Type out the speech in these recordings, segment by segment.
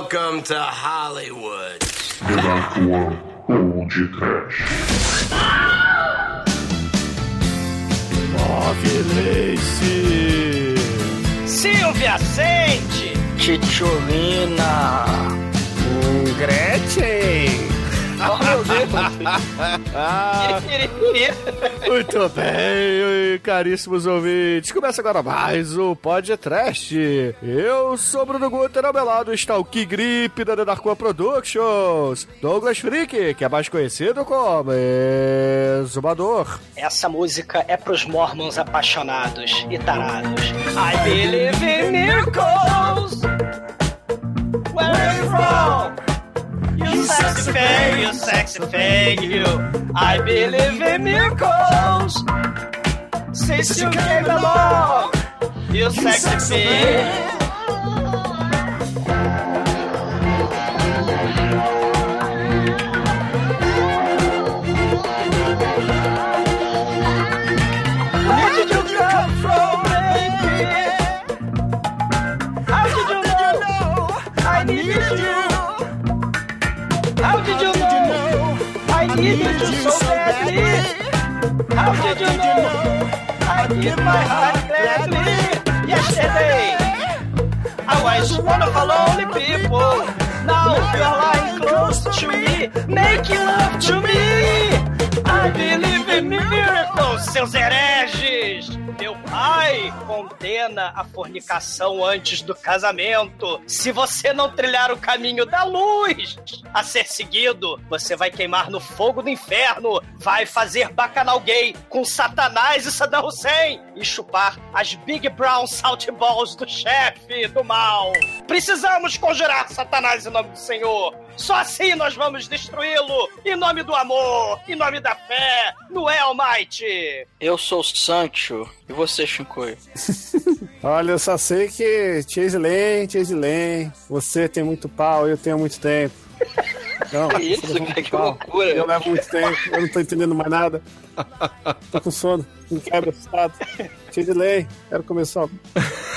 Welcome to Hollywood. Redator Old Trash. Movilense. Silvia Sente! Titiolina. Gretchen. Oh, meu Deus! Muito bem, caríssimos ouvintes. Começa agora mais o Podcast. Eu sou Bruno Guter, ao meu lado está o Key Grip da The Darkwa Productions, Douglas Freak, que é mais conhecido como Exumador. Essa música é pros mormons apaixonados e tarados. I believe in miracles! Where are you from? You sexy you sexy you. I believe in miracles. Since you came along, You're sexy. Needed you so badly? How did you know I give my heart gladly? Yesterday, I was one of the lonely people. Now you're lying close to me, making love to me. I believe in miracles, seus hereges. Meu pai condena a fornicação antes do casamento. Se você não trilhar o caminho da luz a ser seguido, você vai queimar no fogo do inferno, vai fazer bacanal gay com Satanás e Saddam Hussein e chupar as Big Brown Salt Balls do chefe do mal. Precisamos conjurar Satanás em nome do Senhor. Só assim nós vamos destruí-lo em nome do amor, em nome da fé, no Almighty. Eu sou o Sancho. E você, Shinkoi? Olha, eu só sei que Chase Lane, Chase Lane, você tem muito pau, eu tenho muito tempo. Não, Que isso, cara, que pau, loucura. Eu levo muito tempo, eu não tô entendendo mais nada. Tô com sono, me quebra, assustado. Lane, quero começar.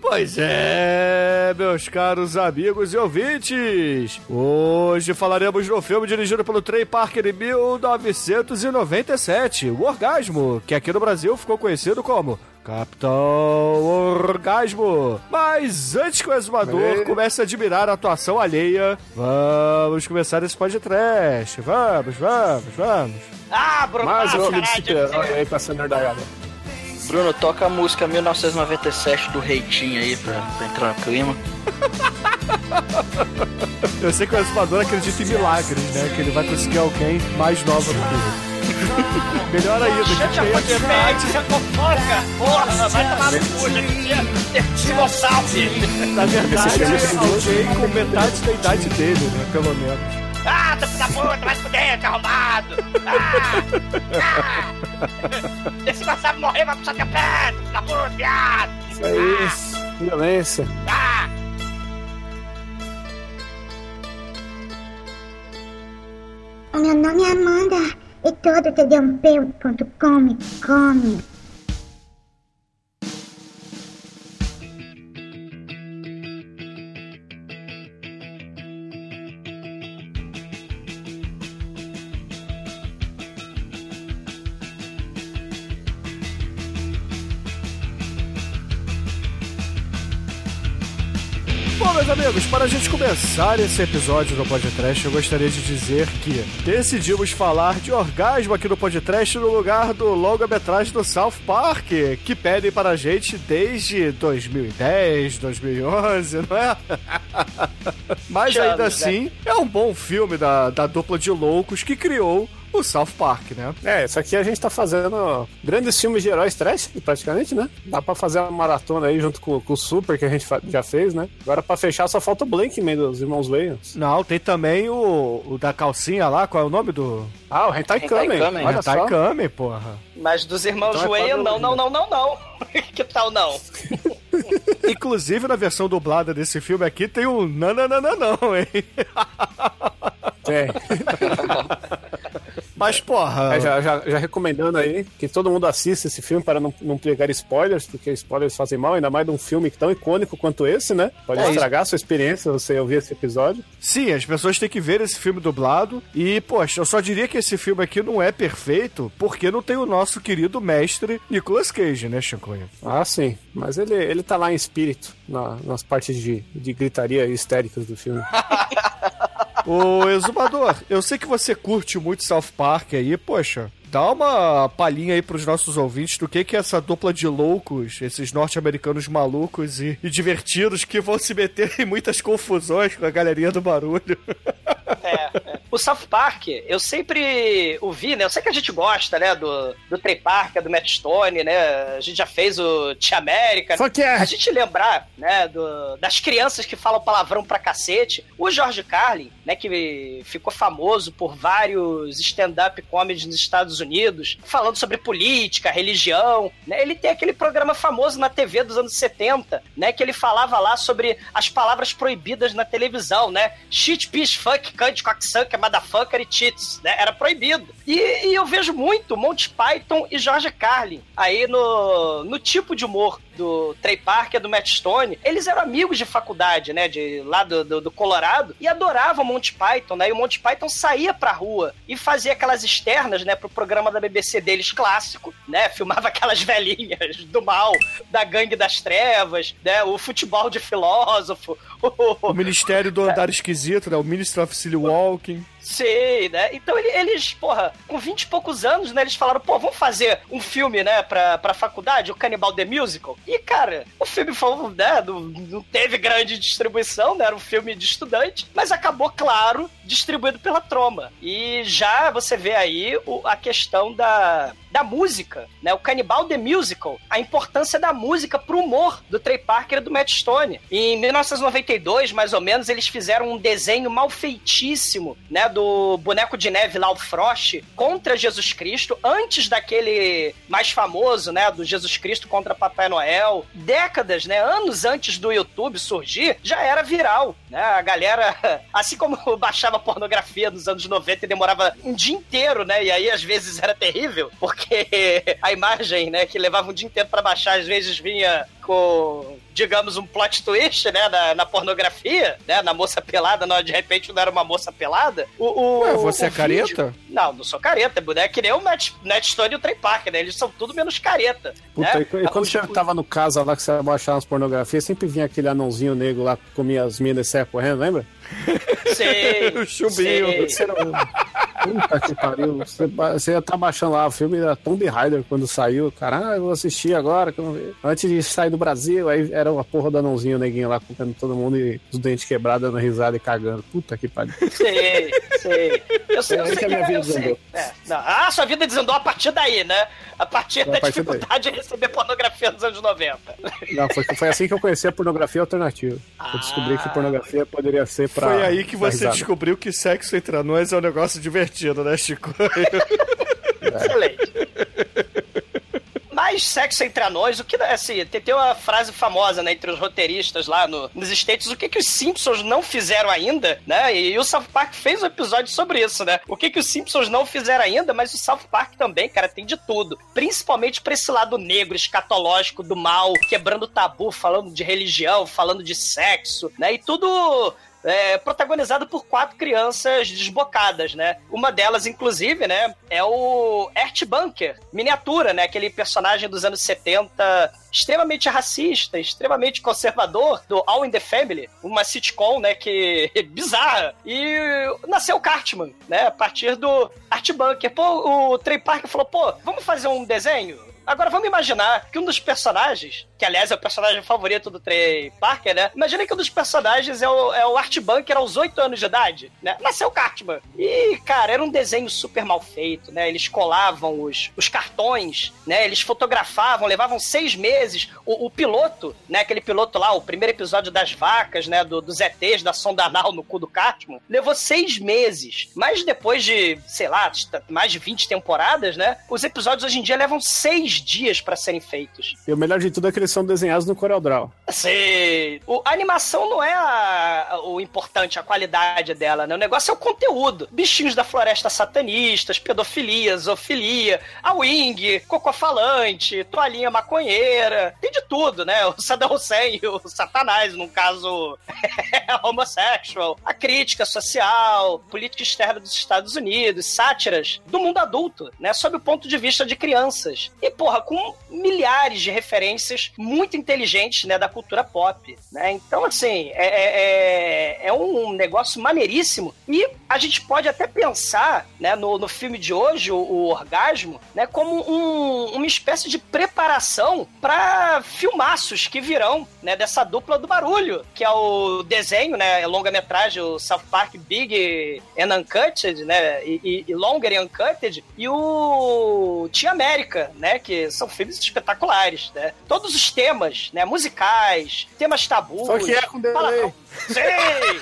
Pois é, meus caros amigos e ouvintes. Hoje falaremos do filme dirigido pelo Trey Parker em 1997, O Orgasmo, que aqui no Brasil ficou conhecido como Capitão Orgasmo. Mas antes que o exumador comece a admirar a atuação alheia, vamos começar esse podcast. Vamos, vamos, vamos. Ah, Bruno, Mais um filme de super-herói aí ser nerdaiada. Bruno, toca a música 1997 do Reitinho aí pra, pra entrar no clima. Eu sei que o exumador acredita em milagres, né? Que ele vai conseguir alguém mais nova do que ele. Melhor ainda, que Gente, tem a pode metade. pede, você fofoca. Porra, vai tomar no cu, já. Na verdade, alguém com metade da idade dele, né? Pelo menos. Ah, tá filho da puta, vai se fuder, que arrombado. Ah, ah. Esse não sabe morrer, vai puxar teu pé, filho da puta, viado. Isso é isso, violência. Ah. O meu nome é Amanda e todo td1p.com me come. Amigos, para a gente começar esse episódio do Podcast, eu gostaria de dizer que decidimos falar de orgasmo aqui no Podcast no lugar do longa-metragem do South Park, que pedem para a gente desde 2010, 2011, não é? Mas ainda assim, é um bom filme da, da dupla de loucos que criou o South Park, né? É, isso aqui a gente tá fazendo grandes filmes de heróis trash, praticamente, né? Dá pra fazer uma maratona aí junto com, com o Super, que a gente já fez, né? Agora pra fechar só falta o Blankman dos Irmãos Wayans. Não, tem também o, o da calcinha lá, qual é o nome do... Ah, o Hentai Kamen. Kamen. Olha Hentai só. Porra. Mas dos irmãos Então é Wayne, quadro não, não, não, não, não. que tal não? Inclusive, na versão dublada desse filme aqui, tem o nananana não, hein? Tem. Mas, porra. É, já, já, já recomendando aí que todo mundo assista esse filme para não, não pegar spoilers, porque spoilers fazem mal, ainda mais de um filme tão icônico quanto esse, né? Pode É isso. estragar a sua experiência você ouvir esse episódio. Sim, as pessoas têm que ver esse filme dublado. E, poxa, eu só diria que esse filme aqui não é perfeito porque não tem o nosso querido mestre Nicolas Cage, né, Chicoio? Ah, sim. Mas ele, ele tá lá em espírito, na- nas partes de, de gritaria histéricas do filme. Ô, Exumador, eu sei que você curte muito South Park aí, poxa. Dá uma palhinha aí pros nossos ouvintes do que que é essa dupla de loucos, esses norte-americanos malucos e, e divertidos que vão se meter em muitas confusões com a galerinha do barulho. É, é. O South Park, eu sempre ouvi, né? Eu sei que a gente gosta, né? Do, do Trey Parker, do Matt Stone, né? A gente já fez o Tia América. Só que é. A gente lembrar, né, do- das crianças que falam palavrão pra cacete. O George Carlin, né, que ficou famoso por vários stand-up comedies nos Estados Unidos, falando sobre política, religião, né? Ele tem aquele programa famoso na TV dos anos 70, né, que ele falava lá sobre as palavras proibidas na televisão, né? Shit, piss, fuck, cunt, cocksucker, motherfucker e cheats, né? Era proibido. E, e eu vejo muito Monty Python e George Carlin aí no, no tipo de humor do Trey Parker, do Matt Stone, eles eram amigos de faculdade, né, de lá do, do, do Colorado, e adoravam Monty Python, né, e o Monty Python saía pra rua e fazia aquelas externas, né, pro programa da BBC deles clássico, né, filmava aquelas velhinhas do mal, da gangue das trevas, né, o futebol de filósofo, O Ministério do Andar Esquisito, né? O Ministry of Silly Walking. Sei, né? Então ele- eles, porra, com 20 e poucos anos, né? Eles falaram, pô, vamos fazer um filme, né, pra, pra faculdade, o Cannibal The Musical. E, cara, o filme foi, né, não, não teve grande distribuição, né? Era um filme de estudante, mas acabou, claro, distribuído pela Troma. E já você vê aí o- a questão da, da música, né? O Cannibal The Musical, a importância da música pro humor do Trey Parker e do Matt Stone. Em 1992, mais ou menos, eles fizeram um desenho mal feitíssimo, né? Do boneco de neve lá, o Frost, contra Jesus Cristo, antes daquele mais famoso, né? Do Jesus Cristo contra Papai Noel. Décadas, né? Anos antes do YouTube surgir, já era viral, né? A galera, assim como baixava pornografia nos anos 90 e demorava um dia inteiro, né? E aí às vezes era terrível, porque a imagem, né, que levava um dia inteiro pra baixar, às vezes vinha com, digamos, um plot twist, né, na, na pornografia, né, na moça pelada, não, de repente não era uma moça pelada. O, o, Ué, você o é careta? vídeo- Não, não sou careta, boneco é que nem o Matt, Matt Stone e o Trey Parker, né, eles são tudo menos careta. Puta, né? e, quando O- você tava no casa lá que você baixava as pornografias, sempre vinha aquele anãozinho negro lá que comia as minas e saia correndo, lembra? Sei, O chumbinho. sei. Puta que pariu. Você, você ia estar baixando lá, o filme era Tomb Raider quando saiu. Cara, ah, eu vou assistir agora. eu. Antes de sair do Brasil, aí era uma porra do anãozinho neguinho lá comendo todo mundo e os dentes quebrados, dando risada e cagando. Puta que pariu. Sei, sei. Eu sei, eu É aí sei que a minha vida eu desandou. É. Ah, sua vida desandou a partir daí, né? A partir A da partir daí. dificuldade de receber pornografia nos anos 90. Não, foi, foi assim que eu conheci a pornografia alternativa. Eu descobri que pornografia poderia ser pra. Foi aí que você risada. descobriu que sexo entre nós é um negócio divertido, né, Chico? Excelente. Mas sexo entre anões, o que assim, tem, tem uma frase famosa, né, entre os roteiristas lá no- nos States, o que que os Simpsons não fizeram ainda, né? E, o South Park fez um episódio sobre isso, né? O que que os Simpsons não fizeram ainda, mas o South Park também, cara, tem de tudo. Principalmente pra esse lado negro, escatológico do mal, quebrando tabu, falando de religião, falando de sexo, né? E tudo é, protagonizado por quatro crianças desbocadas, né? Uma delas, inclusive, né, é o Ert Bunker, miniatura, né? Aquele personagem dos anos 70, extremamente racista, extremamente conservador, do All in the Family, uma sitcom, né, que é bizarra. E nasceu Cartman, né, a partir do Art Bunker. Pô, o Trey Parker falou, pô, vamos fazer um desenho? Agora vamos imaginar que um dos personagens, que aliás é o personagem favorito do Trey Parker, né? Imagina que um dos personagens é o, é o Art Bunker aos 8 anos de idade, né? Nasceu o Cartman. E, cara, era um desenho super mal feito, né? Eles colavam os, os cartões, né? Eles fotografavam, levavam seis meses. O, o piloto, né? Aquele piloto lá, o primeiro episódio das vacas, né? Do, dos ETs, da sonda anal no cu do Cartman, levou seis meses. Mas depois de, sei lá, mais de 20 temporadas, né? Os episódios hoje em dia levam seis três dias pra serem feitos. E o melhor de tudo é que eles são desenhados no CorelDRAW. Sei. O, a animação não é a- a- o importante, a qualidade dela, né? O negócio é o conteúdo. Bichinhos da floresta satanistas, pedofilia, zoofilia, a wing, cocô falante, toalhinha maconheira, tem de tudo, né? O Saddam Hussein, o Satanás, num caso homossexual, a crítica social, política externa dos Estados Unidos, sátiras do mundo adulto, né? Sob o ponto de vista de crianças. E, porra, com milhares de referências muito inteligentes, né? Da cultura pop, né? Então, assim, é, é, é- é um negócio maneiríssimo. E a gente pode até pensar, né? No, no filme de hoje, o, o Orgasmo, né? Como um- uma espécie de preparação para filmaços que virão, né? Dessa dupla do barulho, que é o desenho, né? Longa-metragem, o South Park Big and Uncut, né? E, e, e Longer and Uncut, e o Tia América, né? Que são filmes espetaculares, né? Todos os temas, né? Musicais, temas tabus. Só que é com delay. palavrão. Sei!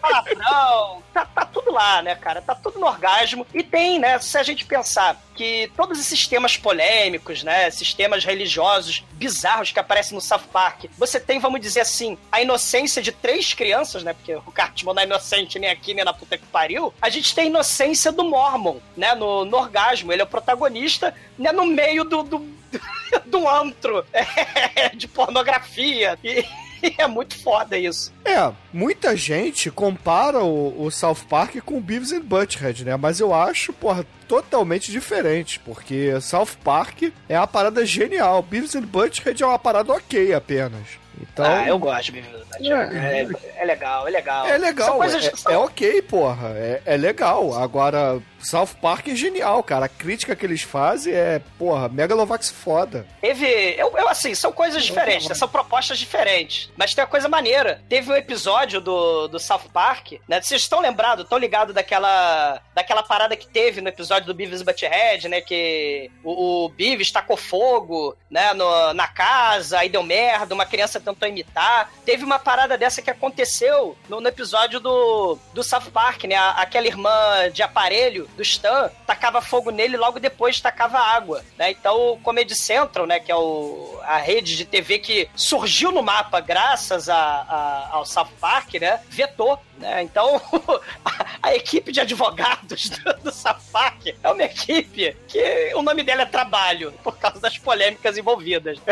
Palavrão, tá, tá tudo lá, né, cara? Tá tudo no orgasmo. E tem, né, se a gente pensar que todos esses temas polêmicos, né, esses temas religiosos bizarros que aparecem no South Park, você tem, vamos dizer assim, a inocência de três crianças, né, porque o Cartman não é inocente nem aqui, nem na puta que pariu, a gente tem a inocência do Mormon, né, no, no orgasmo. Ele é o protagonista, né, no meio do, do, do antro é, de pornografia. E é muito foda isso. É, muita gente compara o, o South Park com Beavis and Butthead, né? Mas eu acho, porra, totalmente diferente, porque South Park é uma parada genial, Beavis and Butthead é uma parada ok apenas. Então, Ah, eu gosto de and Butthead. É, é legal, é legal. é legal, coisas é, é ok, porra, é, é legal. Agora, South Park é genial, cara. A crítica que eles fazem é, porra, Megalovax foda. Teve. Eu, eu, assim, são coisas diferentes, né? são propostas diferentes. Mas tem uma coisa maneira. Teve um episódio do, do South Park, né? Vocês estão lembrados, estão ligados daquela. daquela parada que teve no episódio do Beavis e Butthead, né? Que o, o Beavis tacou fogo, né? no- na casa, aí deu merda, uma criança tentou imitar. Teve uma parada dessa que aconteceu no, no episódio do, do South Park, né? Aquela irmã de aparelho do Stan tacava fogo nele e logo depois tacava água, né? Então o Comedy Central, né? Que é o, a rede de TV que surgiu no mapa graças a, a- ao South Park, né? Vetou, né? Então a, equipe de advogados do, do Park é uma equipe que o nome dela é Trabalho, por causa das polêmicas envolvidas.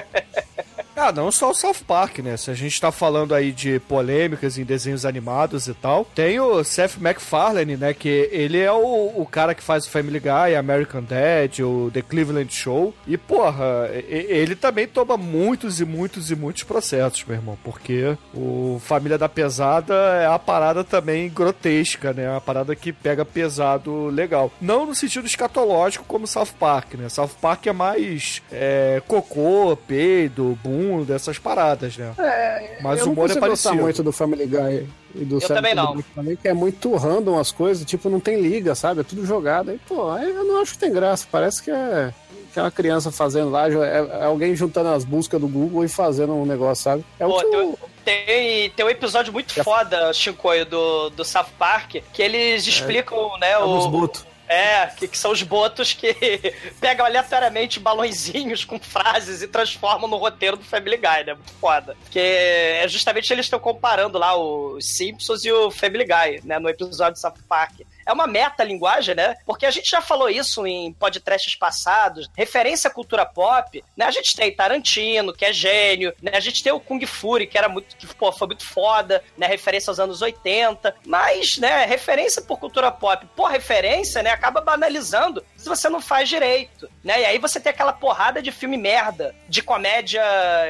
Ah, não só o South Park, né? Se a gente tá falando aí de polêmicas em desenhos animados e tal, tem o Seth MacFarlane, né? Que ele é o, o cara que faz o Family Guy, American Dad, o The Cleveland Show. E, porra, ele também toma muitos e muitos e muitos processos, meu irmão. Porque o Família da Pesada é a parada também grotesca, né? Uma parada que pega pesado legal. Não no sentido escatológico como South Park, né? South Park é mais é, cocô, peido, bunda, essas paradas, né? Mas eu o humor é parecido. muito do Family Guy e do Saturday também não. Live, que é muito random as coisas, tipo, não tem liga, sabe? É tudo jogado. Aí, pô, aí eu não acho que tem graça. Parece que é, que é uma criança fazendo lá, é, é alguém juntando as buscas do Google e fazendo um negócio, sabe? É Pô, o que tem, eu- tem, tem um episódio muito foda, Shinkoio, do, do South Park, que eles explicam, né, é o... os botos. É, que, que são os botos que pegam aleatoriamente balõezinhos com frases e transformam no roteiro do Family Guy, né? Muito foda. Porque é justamente eles estão comparando lá os Simpsons e o Family Guy, né? No episódio do South Park. É uma meta-linguagem, né? Porque a gente já falou isso em podcasts passados, referência à cultura pop, né? A gente tem Tarantino, que é gênio, né? A gente tem o Kung Fury, que era muito, que, pô, foi muito foda, né? Referência aos anos 80, mas, né, referência por cultura pop, por referência, né, acaba banalizando se você não faz direito, né? E aí você tem aquela porrada de filme merda, de comédia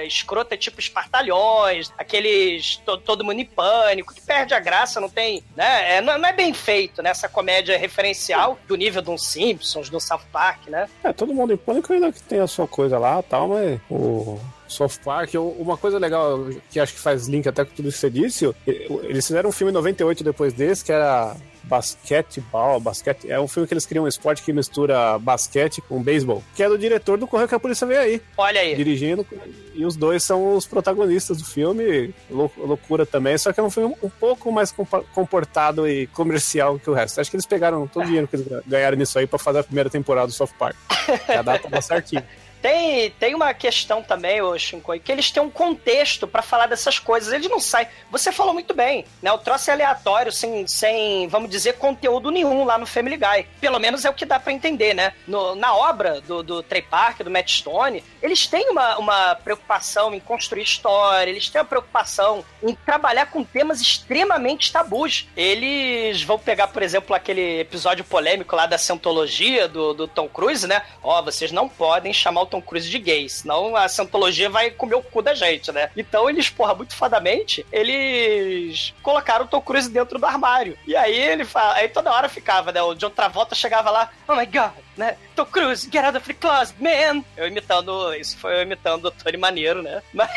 escrota tipo Espartalhões, aqueles to- Todo Mundo em Pânico, que perde a graça, não tem, né? É, não, não é bem feito, né? Essa comédia referencial do nível de um Simpsons, do South Park, né? É, todo mundo em pânico ainda que tem a sua coisa lá tal, mas o South Park. Uma coisa legal que acho que faz link até com tudo isso que você disse, eles fizeram um filme em 98 depois desse, que era Basquetebol, basquete, é um filme que eles criam um esporte que mistura basquete com beisebol, que é do diretor do Correio que a Polícia Veio Aí, Olha aí. dirigindo, e os dois são os protagonistas do filme, lou- loucura também, só que é um filme um pouco mais comportado e comercial que o resto. Acho que eles pegaram todo o dinheiro que eles ganharam nisso aí pra fazer a primeira temporada do South Park. E a data tá certinho. Tem, tem uma questão também, ô Shinkoi, que eles têm um contexto pra falar dessas coisas. Eles não saem. Você falou muito bem, né? O troço é aleatório, sem, sem, vamos dizer, conteúdo nenhum lá no Family Guy. Pelo menos é o que dá pra entender, né? No- na obra do, do Trey Parker, do Matt Stone, eles têm uma, uma preocupação em construir história, eles têm uma preocupação em trabalhar com temas extremamente tabus. Eles vão pegar, por exemplo, aquele episódio polêmico lá da Scientologia do, do Tom Cruise, né? Ó, vocês não podem chamar o Tom Cruise de gay, senão a Scientologia vai comer o cu da gente, né? Então eles, porra, muito fadamente, eles colocaram o Tom Cruise dentro do armário. E aí ele fala, aí toda hora ficava, né? O John Travolta chegava lá, oh my god, né? Tom Cruise, get out of the closet, man! Eu imitando, isso foi eu imitando o Tony Maneiro, né? Mas,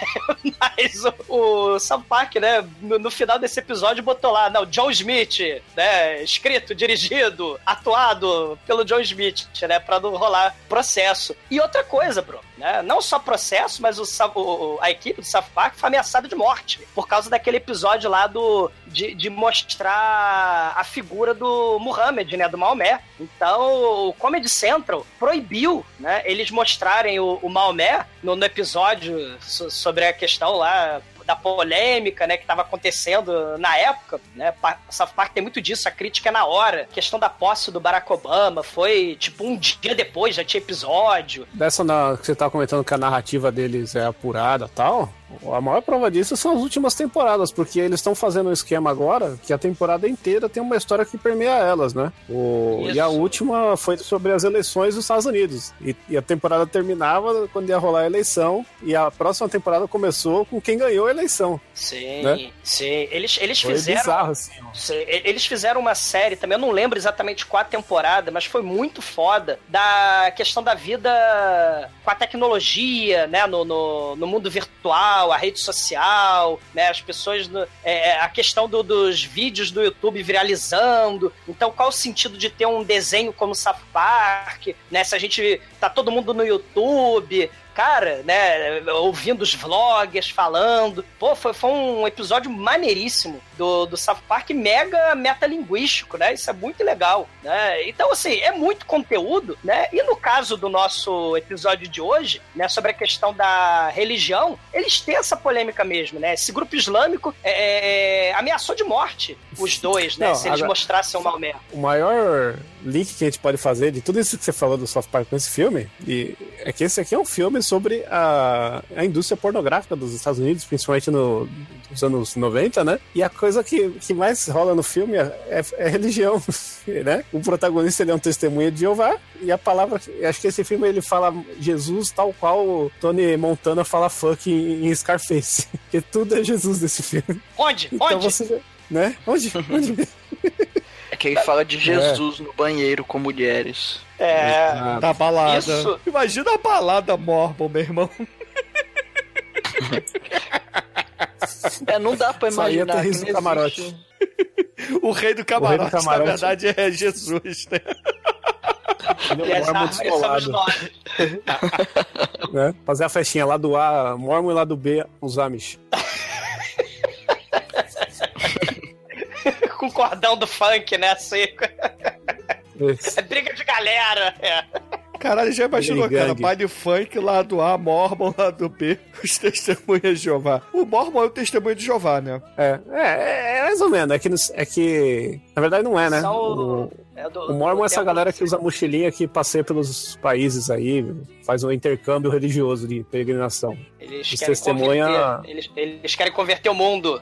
mas o, o Park, né, no, no final desse episódio botou lá, não, John Smith, né? Escrito, dirigido, atuado pelo John Smith, né? Pra não rolar processo. E outra coisa, bro, né? Não só processo, mas o, o- a equipe do Park foi ameaçada de morte por causa daquele episódio lá do de, de mostrar a figura do Muhammad, né? Do Maomé. Então, o Comedy Central proibiu, né? Eles mostrarem o, o Maomé no, no episódio so- sobre a questão lá da polêmica, né, que estava acontecendo na época, né, Pa- South Park tem muito disso, a crítica é na hora, a questão da posse do Barack Obama foi, tipo, um dia depois, já tinha episódio, Dessa na, que você tava comentando que a narrativa deles é apurada tal, a maior prova disso são as últimas temporadas, porque eles estão fazendo um esquema agora que a temporada inteira tem uma história que permeia elas, né? O, Isso. e a última foi sobre as eleições dos Estados Unidos. E, e a temporada terminava quando ia rolar a eleição, e a próxima temporada começou com quem ganhou a eleição. sim, Né? sim, eles, eles Foi fizeram... bizarro, assim. Sim, Eles fizeram uma série também, eu não lembro exatamente qual a temporada, mas foi muito foda, da questão da vida com a tecnologia, né, no, no, no mundo virtual, a rede social, né, as pessoas, no- é, é, a questão do- dos vídeos do YouTube viralizando, então qual o sentido de ter um desenho como South Park, né, se a gente tá todo mundo no YouTube, cara, né, ouvindo os vloggers falando. Pô, foi, foi um episódio maneiríssimo do, do South Park, mega metalinguístico, né? Isso é muito legal, né? Então, assim, é muito conteúdo, né? E no caso do nosso episódio de hoje, né, sobre a questão da religião, eles têm essa polêmica mesmo, né? Esse grupo islâmico é, é, ameaçou de morte os dois, né? Não, se eles agora- mostrassem o Maomé. O maior link que a gente pode fazer de tudo isso que você falou do South Park com esse filme e é que esse aqui é um filme sobre a, a indústria pornográfica dos Estados Unidos, principalmente no, nos anos 90, né? E a coisa que, que mais rola no filme é, é- é religião, né? O protagonista ele é um testemunha de Jeová e a palavra, acho que esse filme ele fala Jesus tal qual Tony Montana fala fuck em, em Scarface, porque tudo é Jesus nesse filme. Onde? Então Onde? você, né? Onde? Onde? É que ele fala de Jesus no banheiro com mulheres. É. Da balada. Isso. Imagina a balada Mormon, meu irmão. É, não dá pra Isso aí é imaginar. que do não camarote. O rei do camarote, camarote. na verdade, é Jesus, né? E Mormon descolado. nós. né? Fazer a festinha lá do A, Mormon e lá do B, os Amish. com o cordão do funk, né? Assim. É briga de galera. É. Caralho, já imaginou, cara? Baile funk, lado A, Mormon, lado B, os testemunhas de Jeová. O Mormon é o testemunho de Jeová, né? É, é, é mais ou menos. É que, é que. Na verdade, não é, né? São O, É do- o Mormon do é essa galera que usa mochilinha que passeia pelos países aí, faz um intercâmbio religioso de peregrinação. Eles os querem, testemunha- converter, eles, eles querem converter o mundo.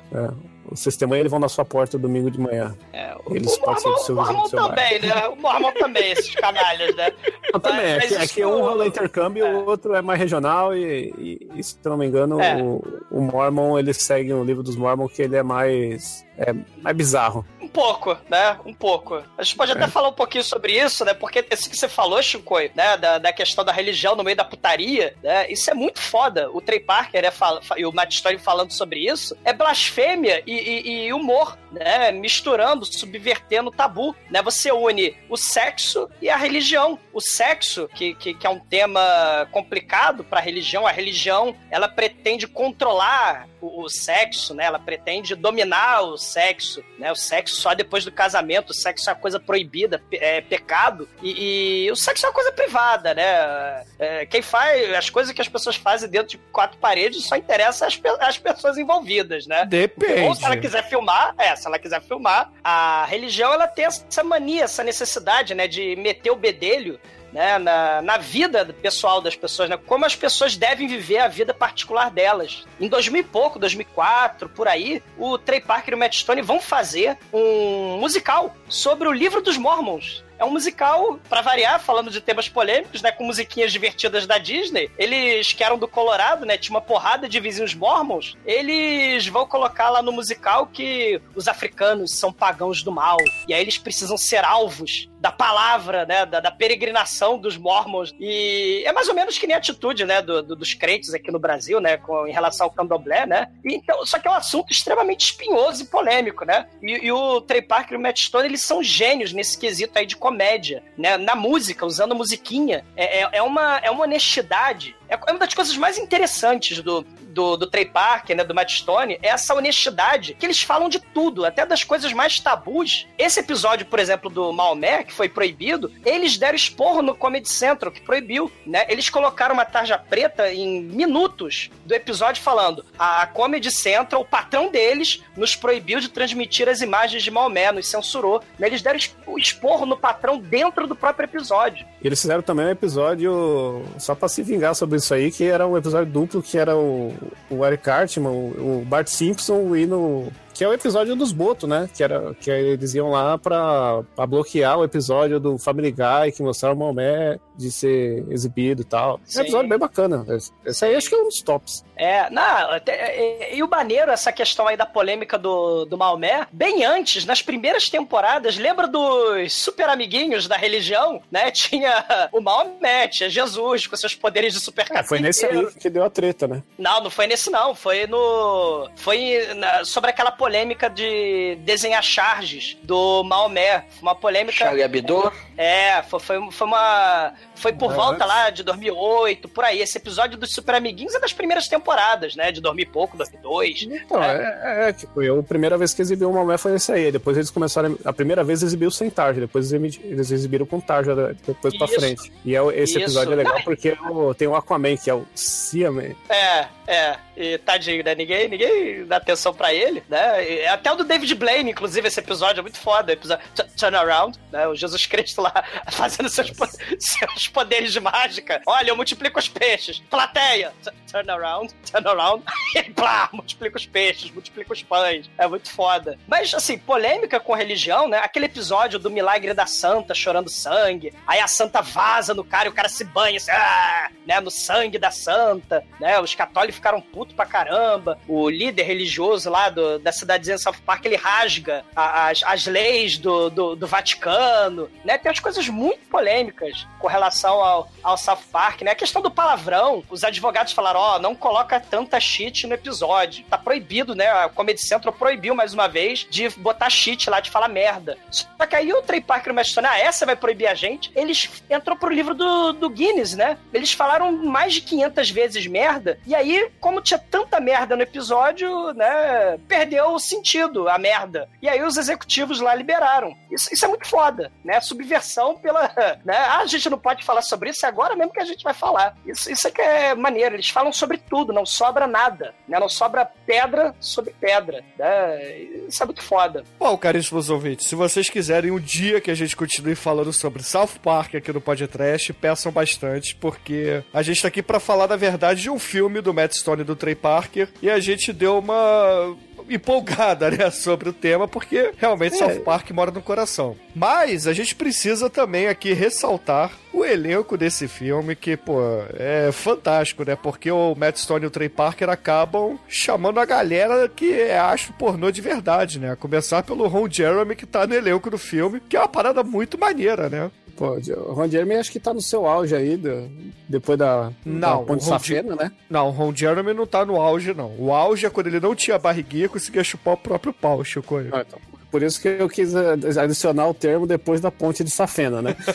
Os testemunhas eles vão na sua porta domingo de manhã. É, o, Eles o Mormon, do seu o Mormon também, né? O Mormon também, esses canalhas, né? Não, também, é Mas que, é isso- que um rola intercâmbio, o outro é mais regional e, e- e, se eu não me engano, É. o, o Mormon, ele segue o livro dos Mormon que ele é mais, é, mais bizarro. Um pouco, né? Um pouco. A gente pode até falar um pouquinho sobre isso, né? Porque esse que você falou, Chico, né? Da, da questão da religião no meio da putaria, né? Isso é muito foda. O Trey Parker né, fala, e o Matt Stone falando sobre isso é blasfêmia e, e, e humor, né? Misturando, subvertendo o tabu, né? Você une o sexo e a religião. O sexo, que, que, que é um tema complicado para a religião, a religião, ela pretende controlar o, o, sexo, né? Ela pretende dominar o sexo, né? O sexo só depois do casamento, o sexo é uma coisa proibida, é pecado, e, e o sexo é uma coisa privada, né? É, quem faz as coisas que as pessoas fazem dentro de quatro paredes só interessa as, as pessoas envolvidas, né? Depende. Ou se ela quiser filmar, é, se ela quiser filmar, a religião ela tem essa mania, essa necessidade, né, de meter o bedelho né, na, na vida pessoal das pessoas, né? Como as pessoas devem viver a vida particular delas. Em 2000 e pouco, 2004, por aí, o Trey Parker e o Matt Stone vão fazer um musical sobre o livro dos Mormons. É um musical, para variar, falando de temas polêmicos, né? Com musiquinhas divertidas da Disney. Eles que eram do Colorado, né? Tinha uma porrada de vizinhos mormons. Eles vão colocar lá no musical que os africanos são pagãos do mal. E aí eles precisam ser alvos da palavra, né, da, da, peregrinação dos mormons. E é mais ou menos que nem a atitude, né, do, do, dos crentes aqui no Brasil, né, com, em relação ao candomblé, né. E, então, só que é um assunto extremamente espinhoso e polêmico, né. E, e, o Trey Parker e o Matt Stone, eles são gênios nesse quesito aí de comédia, né, na música, usando musiquinha. É, é, é uma, é uma honestidade é uma das coisas mais interessantes do, do, do Trey Parker, né, do Matt Stone, é essa honestidade, que eles falam de tudo, até das coisas mais tabus. Esse episódio, por exemplo, do Maomé, que foi proibido, eles deram esporro no Comedy Central, que proibiu, né? Eles colocaram uma tarja preta em minutos do episódio falando a Comedy Central, o patrão deles, nos proibiu de transmitir as imagens de Maomé, nos censurou. Né? Eles deram esporro no patrão dentro do próprio episódio. E eles fizeram também um episódio só pra se vingar sobre isso aí, que era um episódio duplo, que era o, o Eric Cartman, o, o Bart Simpson e no que é o episódio dos Boto, né? Que, era, que eles iam lá pra, pra bloquear o episódio do Family Guy, que mostrava o Maomé de ser exibido e tal. É um episódio bem bacana. Esse aí acho que é um dos tops. É, não, e, e, o maneiro, essa questão aí da polêmica do, do Maomé, bem antes, nas primeiras temporadas, lembra dos super amiguinhos da religião, né? Tinha o Maomé, tinha Jesus com seus poderes de super é, Foi nesse aí que deu a treta, né? Não, não foi nesse não, foi no... Foi na, sobre aquela polêmica de desenhar charges do Maomé. Uma polêmica... Charlie Hebdo? É, foi, foi, foi uma foi por é, volta lá de 2008, por aí. Esse episódio dos Super Amiguinhos é das primeiras temporadas, né? De dormir e pouco, 2002. Então, é, é, é tipo, eu, a primeira vez que exibi uma mulher foi esse aí. Depois eles começaram. A primeira vez exibiu sem tarja, depois eles exibiram com tarja depois Isso. pra frente. E é, esse episódio Isso. é legal porque tem o Aquaman, que é o Siaman. É, é. E tadinho, né? Ninguém, ninguém dá atenção pra ele, né? E até o do David Blaine, inclusive, esse episódio é muito foda. Episódio Turn Around, né? O Jesus Cristo lá fazendo seus, seus poderes de mágica. Olha, eu multiplico os peixes. Plateia! Turn around, turn around. E plá, multiplica os peixes, multiplica os pães. É muito foda. Mas, assim, polêmica com religião, né? Aquele episódio do milagre da santa chorando sangue. Aí a santa vaza no cara e o cara se banha, assim, ah, né? No sangue da santa, né? Os católicos ficaram putos pra caramba. O líder religioso lá do, da cidadezinha de South Park, ele rasga as, as leis do, do, do Vaticano, né? Tem umas coisas muito polêmicas com relação ao, ao South Park, né? A questão do palavrão, os advogados falaram, ó, oh, não coloca tanta cheat no episódio. Tá proibido, né? A Comedy Central proibiu mais uma vez de botar cheat lá, de falar merda. Só que aí o Trey Parker e o ah, essa vai proibir a gente? Eles entrou pro livro do, do Guinness, né? Eles falaram mais de 500 vezes merda, e aí, como tinha tanta merda no episódio, né, perdeu o sentido, a merda. E aí os executivos lá liberaram. Isso, isso é muito foda, né? Subversão pela, né? Ah, a gente não pode falar sobre isso, é agora mesmo que a gente vai falar. Isso, isso é que é maneiro, eles falam sobre tudo, não sobra nada, né? Não sobra pedra sobre pedra, né? Isso é muito foda. Bom, caríssimos ouvintes, se vocês quiserem um dia que a gente continue falando sobre South Park aqui no Podcast, peçam bastante, porque a gente tá aqui para falar da verdade de um filme do Matt Stone e do Trey Parker, e a gente deu uma empolgada, né, sobre o tema, porque realmente É. South Park mora no coração. Mas a gente precisa também aqui ressaltar o elenco desse filme, que, pô, é fantástico, né? Porque o Matt Stone e o Trey Parker acabam chamando a galera que é astro pornô de verdade, né? A começar pelo Ron Jeremy, que tá no elenco do filme, que é uma parada muito maneira, né? Pô, o Ron Jeremy acho que tá no seu auge aí, do- depois da, Não, da Ponte Safena, né? Não, o Ron Jeremy não tá no auge, não. O auge é quando ele não tinha barriguinha e conseguia chupar o próprio pau, Chico. Ah, então, por isso que eu quis eh, adicionar o termo depois da Ponte de Safena, né?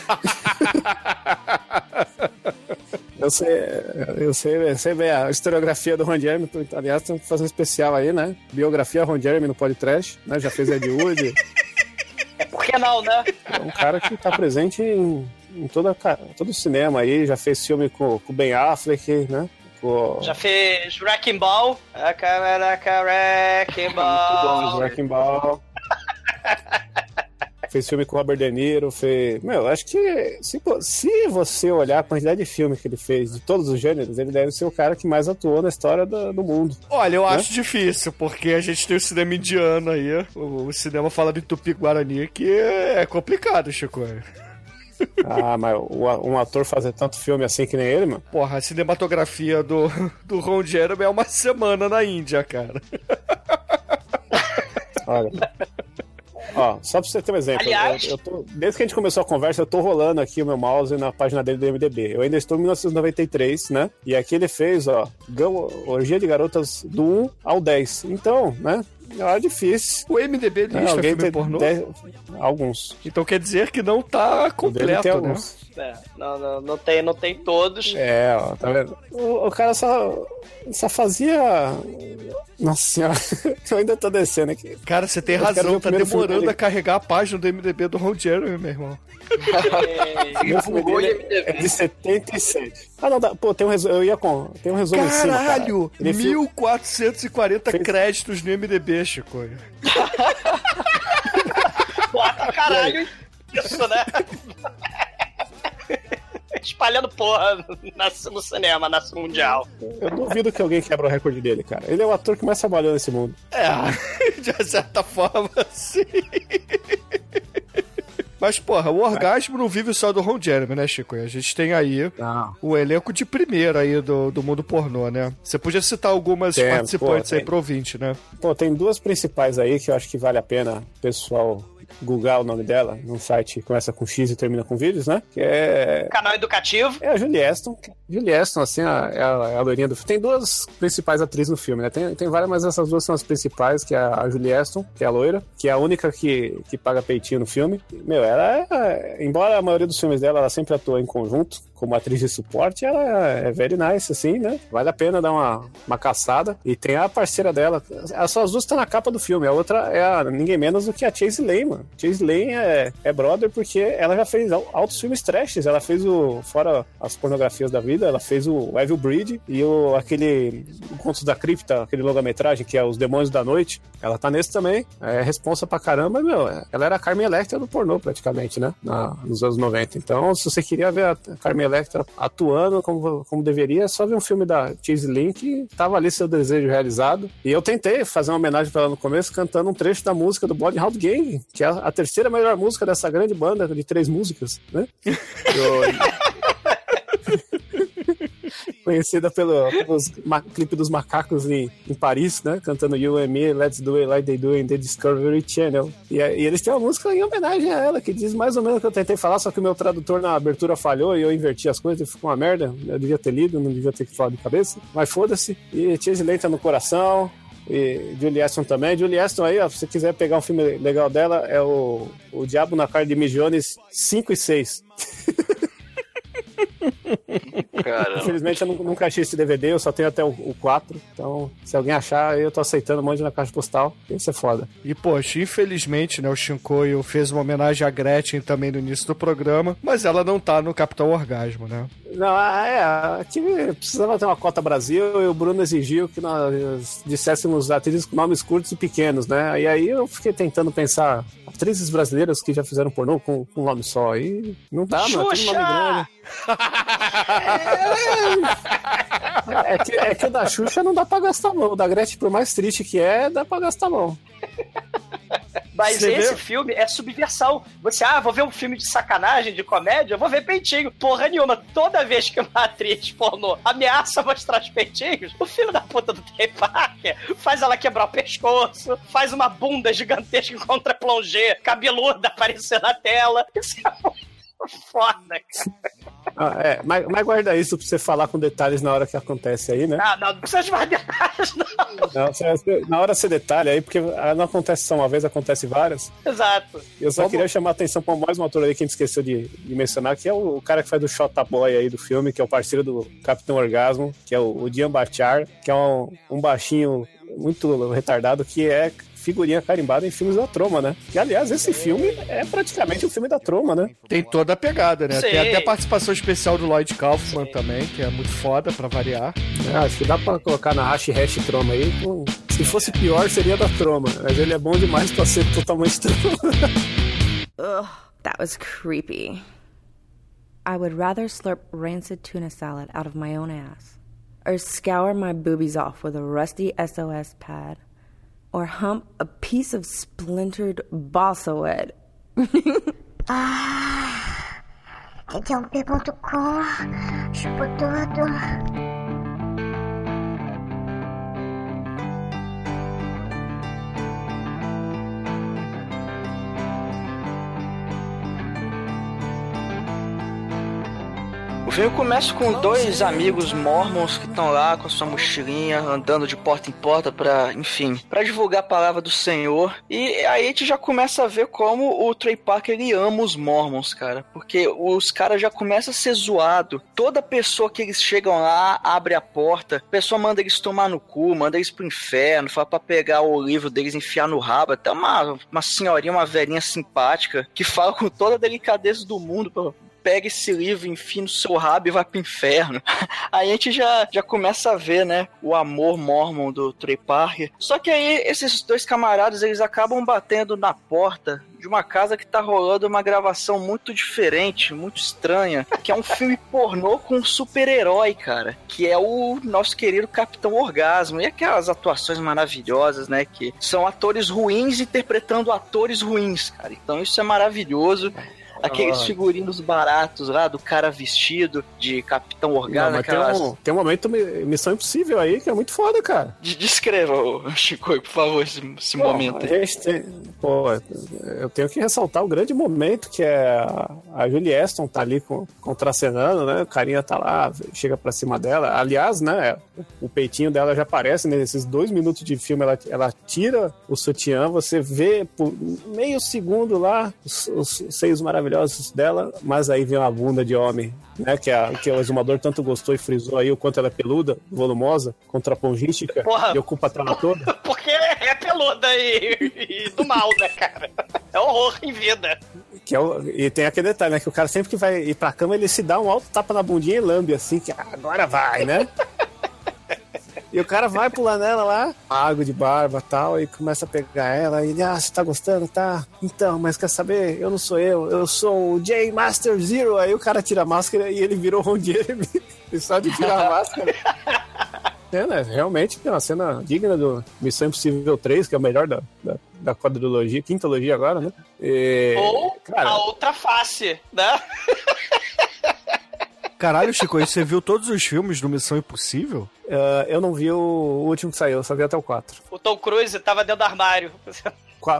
Eu sei, eu sei, eu sei bem a historiografia do Ron Jeremy. Aliás, tem que fazer um especial aí, né? Biografia Ron Jeremy no podcast, né? Já fez Ed Wood. Por que não, né? É um cara que tá presente em, em toda, todo o cinema aí. Já fez filme com o Ben Affleck, né? Com... Já fez Wrecking Ball. A caraca, Wrecking Muito bom, Ball. Wrecking Ball. fez filme com Robert De Niro, fez... Meu, acho que se, se você olhar a quantidade de filme que ele fez, de todos os gêneros, ele deve ser o cara que mais atuou na história do, do mundo. Olha, eu Né? acho difícil, porque a gente tem o cinema indiano aí. O, o cinema fala de Tupi-Guarani, que é complicado, Chico. Ah, mas o- um ator fazer tanto filme assim que nem ele, mano. Porra, a cinematografia do, do Ron Jeremy é uma semana na Índia, cara. Olha. Ó, só pra você ter um exemplo. Aliás- eu, eu tô- desde que a gente começou a conversa, eu tô rolando aqui o meu mouse na página dele do MDB. Eu ainda estou em 1993, né? E aqui ele fez, ó, Orgia de Garotas do 1 ao 10. Então, né? É difícil. O MDB lista alguém filme pornô? 10 Alguns. Então quer dizer que não tá completo, tem né? alguns. É, não, não, não tem, não tem todos. É, ó, tá vendo? O, o cara só, só fazia. Nossa senhora, eu ainda tô descendo aqui. Cara, você tem Eu razão, tá demorando a carregar a página do MDB do Ron Jeremy, meu irmão. O meu filme Google dele MDB. é de 77. Ah, não, dá, pô, tem um resumo. Eu ia com. Tem um resumo em cima. cara. Caralho! Ele fil- 1440 Fez- créditos no MDB, Chico. Bota caralho isso, né? Espalhando porra no cinema, na mundial. Eu duvido que alguém quebra o recorde dele, cara. Ele é o ator que mais trabalhou nesse mundo. É, de certa forma, sim. Mas, porra, o orgasmo não vive só do Ron Jeremy, né, Chico? A gente tem aí Não. o elenco de primeira aí do, do mundo pornô, né? Você podia citar algumas Tem, participantes pô, aí tem. pro ouvinte, né? Pô, tem duas principais aí que eu acho que vale a pena o pessoal googar o nome dela num site que começa com X e termina com vídeos, né? Que é Canal educativo. É a Julie Aston. Julie Aston, assim, a- é a, é a loirinha do filme. Tem duas principais atrizes no filme, né? Tem, tem várias, mas essas duas são as principais, que é a Julie Aston, que é a loira, que é a única que, que paga peitinho no filme. Meu, ela é... Embora a maioria dos filmes dela, ela sempre atua em conjunto, como atriz de suporte, ela é very nice, assim, né? Vale a pena dar uma, uma caçada. E tem a parceira dela. As suas duas estão na capa do filme. A outra é a, ninguém menos do que a Chase Lane, mano. Chase Lane é, é brother porque ela já fez al- altos filmes trashes. Ela fez o. Fora as pornografias da vida, ela fez o Evil Breed e o, aquele. O Contos da Cripta, aquele longa-metragem que é Os Demônios da Noite. Ela tá nesse também. É responsa pra caramba, meu. Ela era a Carmen Electra do pornô, praticamente, né? Na- nos anos 90. Então, se você queria ver a Carmen Electra atuando como, como deveria, é só ver um filme da Chase Lane que tava ali seu desejo realizado. E eu tentei fazer uma homenagem pra ela no começo, cantando um trecho da música do Bloodhound Gang, que é a a terceira melhor música dessa grande banda de três músicas, né? Eu- Conhecida pelo, pelos ma- clipe dos macacos em, em Paris, né? Cantando You and Me, Let's Do It Like They Do in the Discovery Channel. E, a- e eles têm uma música em homenagem a ela, que diz mais ou menos o que eu tentei falar, só que o meu tradutor na abertura falhou e eu inverti as coisas e ficou uma merda. Eu devia ter lido, não devia ter falado de cabeça. Mas foda-se. E Chase tá no coração. E Julie Aston também. Julie Aston aí, ó, se você quiser pegar um filme legal dela, é o, o Diabo na Cara de Mijones 5 e 6. Caramba. Infelizmente eu nu- nunca achei esse DVD, eu só tenho até o, o 4. Então, se alguém achar, eu tô aceitando, mande na caixa postal. Isso é foda. E, poxa, infelizmente, né, o Shinkoio fez uma homenagem a Gretchen também no início do programa, mas ela não tá no Capitão Orgasmo, né? Não, ah, é, aqui precisava ter uma cota Brasil e o Bruno exigiu que nós disséssemos atrizes com nomes curtos e pequenos, né? E aí eu fiquei tentando pensar atrizes brasileiras que já fizeram pornô com, com um nome só. E não dá, mano. é Tudo nome Xuxa! grande. É que, é que o da Xuxa não dá pra gastar a mão. O da Gretchen, por mais triste que é, dá pra gastar a mão. Mas Você esse vê? filme é subversão. Você, ah, vou ver um filme de sacanagem, de comédia, vou ver peitinho. Porra nenhuma. Toda vez que uma atriz pornô ameaça mostrar os peitinhos, o filho da puta do Trey Parker faz ela quebrar o pescoço, faz uma bunda gigantesca em contra-plongé, cabeluda aparecer na tela. Isso é muito foda, cara. Ah, é, mas, mas guarda isso pra você falar com detalhes na hora que acontece aí, né? Ah, não, não precisa de mais detalhes, não. Não, você- na hora você detalha aí, porque ah, não acontece só uma vez, acontece várias. Exato. Eu só queria chamar a atenção para mais um ator aí que a gente esqueceu de, de mencionar, que é o, o cara que faz do Shota Boy aí do filme, que é o parceiro do Capitão Orgasmo, que é o, o Dian Bachar, que é um, um baixinho muito retardado, que é figurinha carimbada em filmes da Troma, né? Que, aliás, esse filme é praticamente um filme da Troma, né? Tem toda a pegada, né? Sim. Tem até participação especial do Lloyd Kaufman também, que é muito foda pra variar. É, acho que dá pra colocar na hash hash Troma aí. Se fosse pior, seria da Troma. Mas ele é bom demais pra ser totalmente Troma. Ugh, that was creepy. I would rather slurp rancid tuna salad out of my own ass, or scour my boobies off with a rusty SOS pad, or hump a piece of splintered balsa wood. TDUMP.com, chupo tudo. O filme começa com dois amigos mormons que estão lá com a sua mochilinha, andando de porta em porta pra, enfim, pra divulgar a palavra do Senhor. E aí a gente já começa a ver como o Trey Parker ele ama os mormons, cara. Porque os caras já começam a ser zoado. Toda pessoa que eles chegam lá abre a porta, a pessoa manda eles tomar no cu, manda eles pro inferno, fala pra pegar o livro deles enfiar no rabo. Até uma, uma senhorinha, uma velhinha simpática, que fala com toda a delicadeza do mundo pega esse livro, enfia no seu rabo e vai pro inferno. Aí a gente já, já começa a ver, né, o amor mormon do Trey Parker. Só que aí esses dois camaradas, eles acabam batendo na porta de uma casa que tá rolando uma gravação muito diferente, muito estranha, que é um filme pornô com um super-herói, cara, que é o nosso querido Capitão Orgasmo. E aquelas atuações maravilhosas, né, que são atores ruins interpretando atores ruins, cara. Então isso é maravilhoso. Aqueles figurinos baratos lá do cara vestido de Capitão Não, Orgasmo, mas tem aquelas... um, tem um momento mi- Missão Impossível aí que é muito foda, cara. De- Descreva, Chico, por favor, esse, esse Bom, momento aí. tem, pô, eu tenho que ressaltar o grande momento que é a, a Julie Aston tá ali com, contracenando, né? O carinha tá lá, chega pra cima dela. Aliás, né? O peitinho dela já aparece nesses dois minutos de filme. Ela, ela tira o sutiã, você vê por meio segundo lá os, os seios maravilhosos dela, mas aí vem uma bunda de homem. Né, que, a, que o exumador tanto gostou e frisou aí o quanto ela é peluda, volumosa, contrapongística Porra. e ocupa a tela toda. Porque é peluda e, e do mal, né, cara? É horror em vida. Que é o- e tem aquele detalhe, né? Que o cara sempre que vai ir pra cama, ele se dá um alto tapa na bundinha e lambe assim, que ah, agora vai, né? E o cara vai pular nela lá, água de barba e tal, e começa a pegar ela, e ele, ah, você tá gostando, tá? Então, mas quer saber? Eu não sou eu, eu sou o J Master Zero. Aí o cara tira a máscara e ele virou Ron Jeremy. E só de tirar a máscara. É, né? Realmente é uma cena digna do Missão Impossível 3, que é o melhor da, da, da quadrilogia, quintologia agora, né? E, Ou cara, a outra face, né? Caralho, Chico, você viu todos os filmes do Missão Impossível? ah, eu não vi o, último que saiu, eu só vi até o 4. O Tom Cruise tava dentro do armário.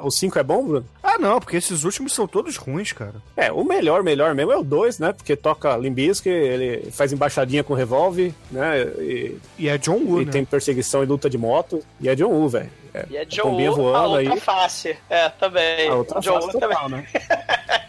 O 5 é bom, Bruno? Ah, não, porque esses últimos são todos ruins, cara. É, o melhor, melhor mesmo é o 2, né? Porque toca Limbisky, ele faz embaixadinha com revólver, né? E, E é John Woo, e né? tem perseguição e luta de moto. E é John Woo, velho. É, E é John pombinha Woo, a outra aí. face. É, também. A outra John face Woo também. total, né?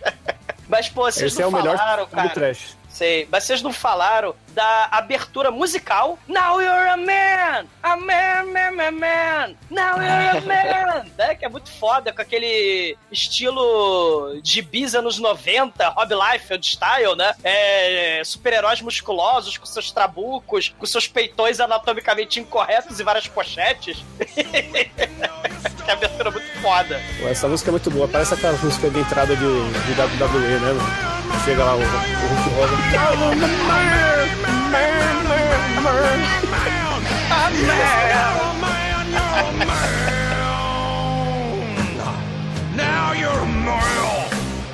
Mas, pô, vocês Esse é não o melhor falaram, do cara. trash. Sei, mas vocês não falaram da abertura musical Now You're a Man! A man, man, man, man! Now You're a Man! né? Que é muito foda, com aquele estilo de bis anos 90, Rob Liefeld style, né? É, Super-heróis musculosos, com seus trabucos, com seus peitões anatomicamente incorretos e várias pochetes. que abertura muito foda. Essa música é muito boa, parece aquela música de entrada de, de WWE, né? mano? Chega lá o, o Hulk Hogan.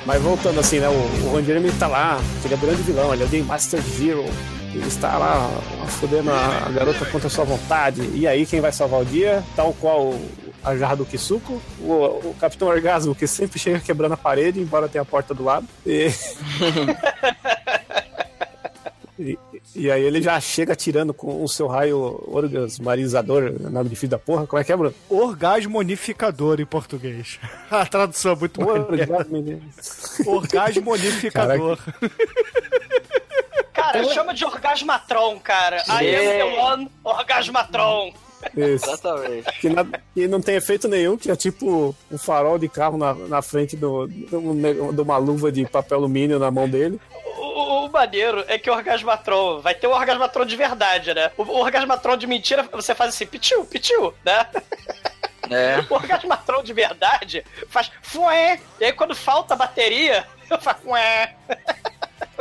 Mas voltando assim, né? O, o Ron Jeremy tá lá, ele é grande vilão, ele é o Game Master Zero. Ele está lá fodendo a garota contra sua vontade. E aí, quem vai salvar o dia? Tal qual a jarra do Kisuko, o, o Capitão Orgasmo, que sempre chega quebrando a parede, embora tenha a porta do lado. E... e, e aí ele já chega tirando com o seu raio orgasmarizador, nada difícil da porra. Como é que é, Bruno? Orgasmonificador em português. A tradução é muito maneira. Orgasmonificador. Cara, chama de orgasmatron, cara. I am the one orgasmatron. Isso. Exatamente. Que, na- que não tem efeito nenhum, que é tipo um farol de carro na, na frente do, do- de uma luva de papel alumínio na mão dele. O, o- o maneiro é que o Orgasmatron vai ter o Orgasmatron de verdade, né? O, o Orgasmatron de mentira, você faz assim, pitiu, pitiu, né? É. O Orgasmatron de verdade faz fué. E aí quando falta a bateria, faz fué.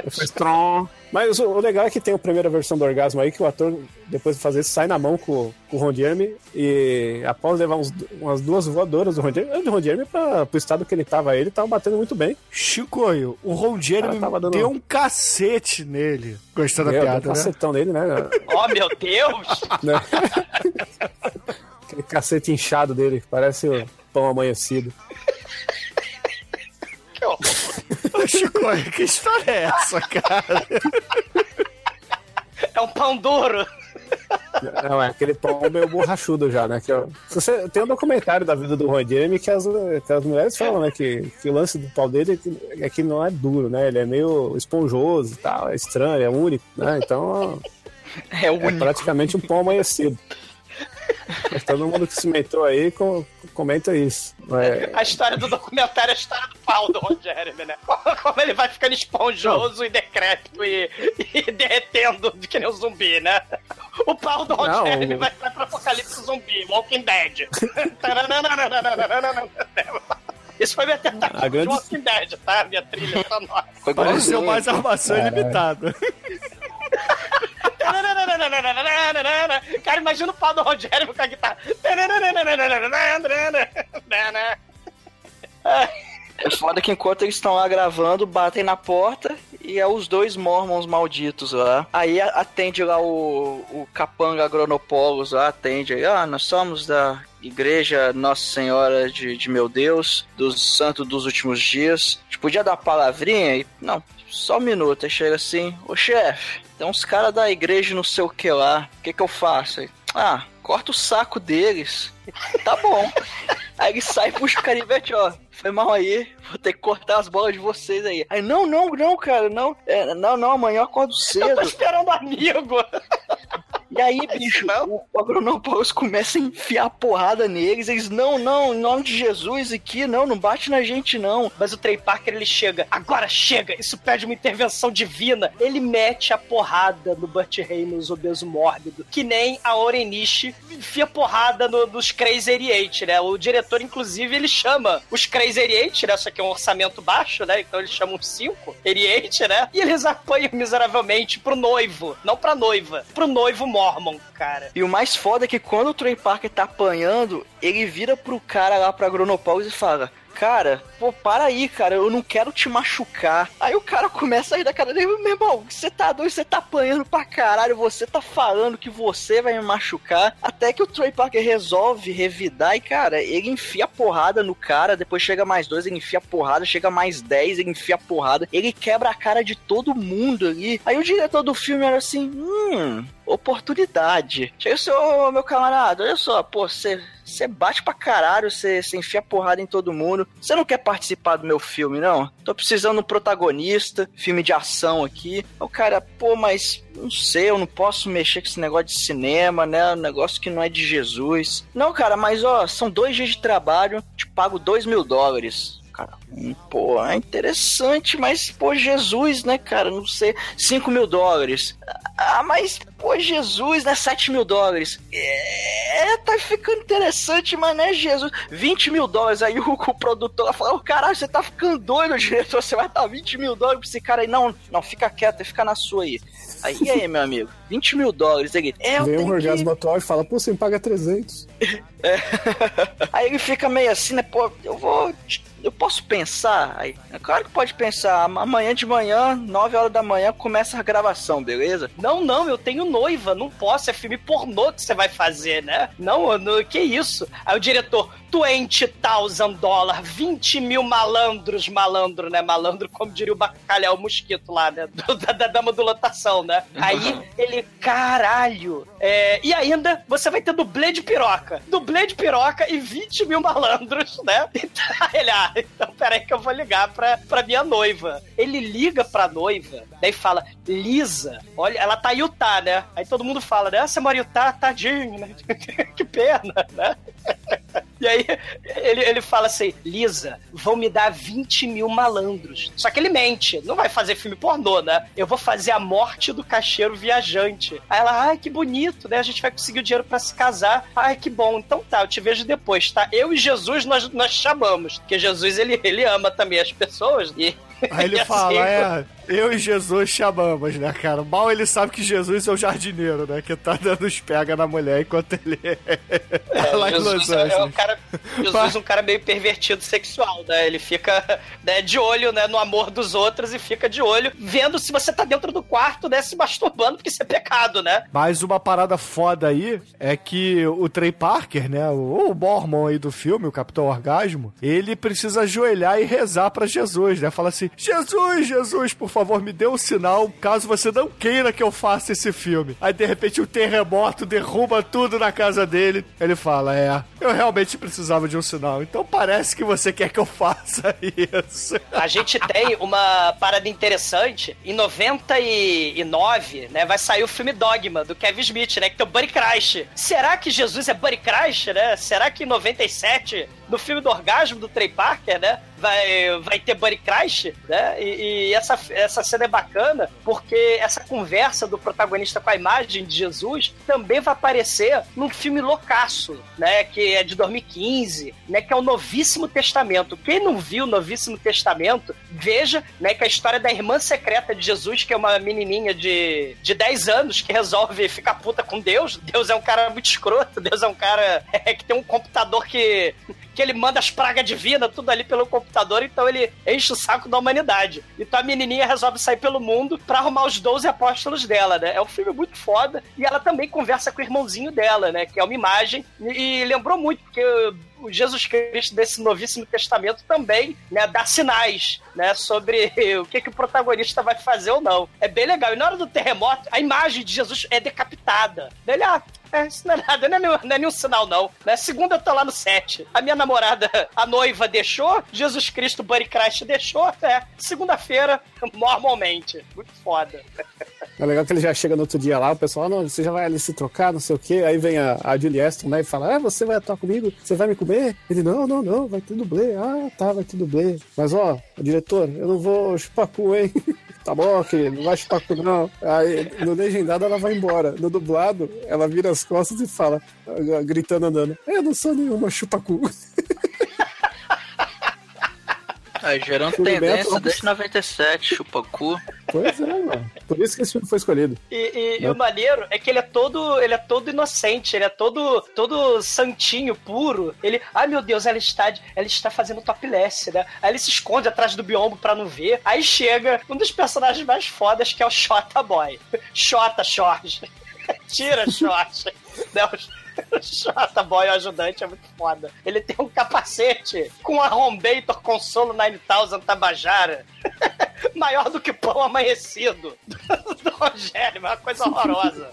Faz tron. Mas o, o legal é que tem a primeira versão do orgasmo aí, que o ator, depois de fazer isso, sai na mão com, com o Ron Jeremy. E após levar uns- umas duas voadoras do Ron Jeremy, do Ron Jeremy pra, pro estado que ele tava, ele tava batendo muito bem. Chicoio, o Ron Jeremy dando- deu um cacete nele. Gostando da Meu, deu um piada, né? cacetão nele, né? Oh, meu Deus! Né? Aquele cacete inchado dele, que parece o pão amanhecido. Que horror. Ô, Chicoio, que história é essa, cara? É um pão duro. Não, é aquele pão meio borrachudo já, né? Que, ó, se você, tem um documentário da vida do Ron Jeremy que as, que as mulheres falam, né? Que, que o lance do pau dele é que, é que não é duro, né? Ele é meio esponjoso e tal, é estranho, é único, né? Então É é único. praticamente um pão amanhecido. Mas Todo mundo que se metou aí com- comenta isso. É, A história do documentário é a história do pau do Ron Jeremy, né? Como ele vai ficando esponjoso e decrépito e, e derretendo de que nem um zumbi, né? O pau do Ron Não, Jeremy o- vai, vai pro apocalipse zumbi, Walking Dead. Isso foi minha tentativa A grande- de Walking Dead, tá? Minha trilha sonora. Foi Pareceu mais armação ilimitada. Cara, imagina o pau do Jeremy com a guitarra. É foda que enquanto eles estão lá gravando, batem na porta e é os dois mormons malditos lá. Aí atende lá o, o capanga Agronopolos lá, atende aí, ah, nós somos da igreja Nossa Senhora de, de meu Deus, dos santos dos últimos dias. A gente podia dar palavrinha e... Não, só um minuto. Aí chega assim, ô chefe, tem uns caras da igreja não sei o que lá, o que que eu faço? Aí, ah, corta o saco deles. Tá bom. Aí ele sai e puxa o canivete, ó. Foi mal aí, vou ter que cortar as bolas de vocês aí. Aí, não, não, não, cara, não. É, não, não, amanhã eu acordo Eu tô cedo. esperando amigo. E aí, bicho, o, o Agronopoulos começa a enfiar porrada neles. Eles, não, não, em nome de Jesus aqui, não, não bate na gente, não. Mas o Trey Parker ele chega, agora chega, isso pede uma intervenção divina. Ele mete a porrada no Burt Reynolds, obeso mórbido, que nem a Orenishi enfia porrada no- nos Crazy 88, né? O diretor, inclusive, ele chama os Crazy 88, né? Só que é um orçamento baixo, né? Então ele chama uns 5, 88, né? E eles apanham miseravelmente pro noivo, não pra noiva, pro noivo Mormon, cara. E o mais foda é que quando o Trey Parker tá apanhando, ele vira pro cara lá pro Agronopoulos e fala: Cara, pô, para aí, cara, eu não quero te machucar. Aí o cara começa a rir da cara dele, meu irmão, você tá doido, você tá apanhando pra caralho, você tá falando que você vai me machucar. Até que o Trey Parker resolve revidar e, cara, ele enfia a porrada no cara, depois chega mais dois, ele enfia a porrada, chega mais dez, ele enfia a porrada, ele quebra a cara de todo mundo ali. Aí o diretor do filme era assim, hum, oportunidade. Chega assim, ô meu camarada, olha só, pô, você. Você bate pra caralho, você enfia porrada em todo mundo. Você não quer participar do meu filme, não? Tô precisando de um protagonista, filme de ação aqui. O cara, pô, mas não sei, eu não posso mexer com esse negócio de cinema, né? Um negócio que não é de Jesus. Não, cara, mas ó, são dois dias de trabalho, te pago dois mil dólares. Cara, hum, pô, é interessante, mas, pô, Jesus, né, cara? Não sei, 5 mil dólares. Ah, mas Pô, Jesus, né? 7 mil dólares. É, tá ficando interessante, mas né, Jesus? 20 mil dólares. Aí o, o produtor fala: Ô, caralho, você tá ficando doido, diretor. Você vai dar 20 mil dólares pra esse cara aí. Não, não, fica quieto, fica na sua aí. Aí, e aí, meu amigo? 20 mil dólares. Ele, é, Vem um tenho que- orgasmo atual e fala, pô, você me paga 300. Aí ele fica meio assim, né? Pô, eu vou. Eu posso pensar? Aí, é claro que pode pensar. Amanhã de manhã, 9 horas da manhã, começa a gravação, beleza? Não, não, eu tenho noiva, não posso, é filme pornô que você vai fazer, né? Não, não que isso? Aí o diretor, 20,000 dólares, 20 mil malandros, malandro, né? Malandro, como diria o bacalhau mosquito lá, né? Do- da, da dama do lotação, né? Aí ele, caralho. É, e ainda você vai ter dublê de piroca. Dublê de piroca e 20 mil malandros, né? Então, ele, ah, então peraí que eu vou ligar pra, pra minha noiva. Ele liga pra noiva, daí fala, Lisa, olha, ela tá em Utah, né? Aí todo mundo fala, né? Ah, você mora em Utah, tadinho, né? que pena, né? E aí ele, ele fala assim: Lisa, vão me dar 20 mil malandros. Só que ele mente, não vai fazer filme pornô, né? Eu vou fazer a morte do caixeiro viajante. Aí ela, ai, que bonito, né? A gente vai conseguir o dinheiro pra se casar. Ai, que bom. Então tá, eu te vejo depois, tá? Eu e Jesus nós, nós chamamos. Porque Jesus, ele, ele ama também as pessoas. E, Aí ele e fala, assim, é, eu e Jesus chamamos, né, cara? Mal ele sabe que Jesus é o jardineiro, né? Que tá dando os pega na mulher enquanto ele é, lá em Los Jesus é, é um Angeles. cara, Jesus é um cara meio pervertido sexual, né? Ele fica né, de olho né, no amor dos outros e fica de olho vendo se você tá dentro do quarto, né? Se masturbando, porque isso é pecado, né? Mas uma parada foda aí é que o Trey Parker, né? O, o Mormon aí do filme, o Capitão Orgasmo, ele precisa ajoelhar e rezar pra Jesus, né? Fala assim: Jesus, Jesus, por favor, me dê um sinal caso você não queira que eu faça esse filme. Aí de repente o terremoto derruba tudo na casa dele. Ele fala: É, eu realmente precisava de um sinal. Então parece que você quer que eu faça isso. A gente tem uma parada interessante. Em 99, né, vai sair o filme Dogma, do Kevin Smith, né? Que tem o Buddy Crash. Será que Jesus é Buddy Crash, né? Será que em 97, no filme do orgasmo do Trey Parker, né? Vai, vai ter Buddy Crash, né? E, e essa, essa cena é bacana porque essa conversa do protagonista com a imagem de Jesus também vai aparecer num filme loucaço, né? Que é de 2015, né? Que é o Novíssimo Testamento. Quem não viu o Novíssimo Testamento, veja, né? Que a história da irmã secreta de Jesus, que é uma menininha de, de 10 anos que resolve ficar puta com Deus. Deus é um cara muito escroto, Deus é um cara é, que tem um computador que que ele manda as pragas divinas, tudo ali pelo computador, então ele enche o saco da humanidade. Então a menininha resolve sair pelo mundo pra arrumar os 12 apóstolos dela, né? É um filme muito foda. E ela também conversa com o irmãozinho dela, né? Que é uma imagem. E, e lembrou muito, porque o Jesus Cristo desse novíssimo testamento também, né, dá sinais, né, sobre o que, que o protagonista vai fazer ou não. É bem legal. E na hora do terremoto, a imagem de Jesus é decapitada. Ele, ah, é, isso não é nada, não é, nenhum, não é nenhum sinal, não. Né? Segunda eu tô lá no set. A minha namorada, a noiva, deixou. Jesus Cristo, Buddy Christ, deixou. É, segunda-feira, normalmente. Muito foda. É legal que ele já chega no outro dia lá, o pessoal, ah, não, você já vai ali se trocar, não sei o quê. Aí vem a, a Julie Aston, né, e fala, ah, você vai atuar comigo? Você vai me comer? Ele, não, não, não, vai ter dublê. Ah, tá, vai ter dublê. Mas, ó, diretor, eu não vou chupar cu, hein? tá bom, querido, não vai chupar cu, não. Aí, no legendado, ela vai embora. No dublado, ela vira as costas e fala, gritando, andando, eu não sou nenhuma chupa-cu. Tá gerando tendência atual. desde 97, chupa-cu. Pois é, mano. Por isso que esse filme foi escolhido. E, e- e o maneiro é que ele é todo, ele é todo inocente, ele é todo, todo santinho, puro. Ele, ai meu Deus, ela está, ela está fazendo topless, né? Aí ele se esconde atrás do biombo pra não ver. Aí chega um dos personagens mais fodas que é o Shota Boy. Shota Jorge. Tira Jorge. né? O Shota Boy, o ajudante, é muito foda. Ele tem um capacete com a Rombator Consolo 9000 Tabajara. Maior do que pão amanhecido. Do Rogério, uma coisa horrorosa.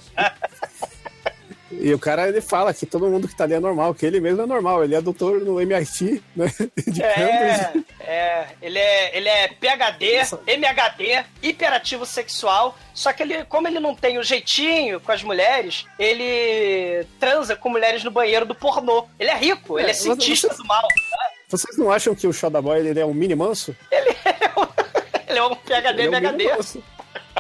E o cara, ele fala que todo mundo que tá ali é normal, que ele mesmo é normal. Ele é doutor no MIT, né? De É, Cambridge. é, ele é, ele é PHD, MHD, hiperativo sexual, só que ele, como ele não tem o jeitinho com as mulheres, ele transa com mulheres no banheiro do pornô. Ele é rico, ele é É, cientista você- do mal. Vocês não acham que o Shoda Boy ele é um mini manso? Ele é um PHD, Ele é um MHD.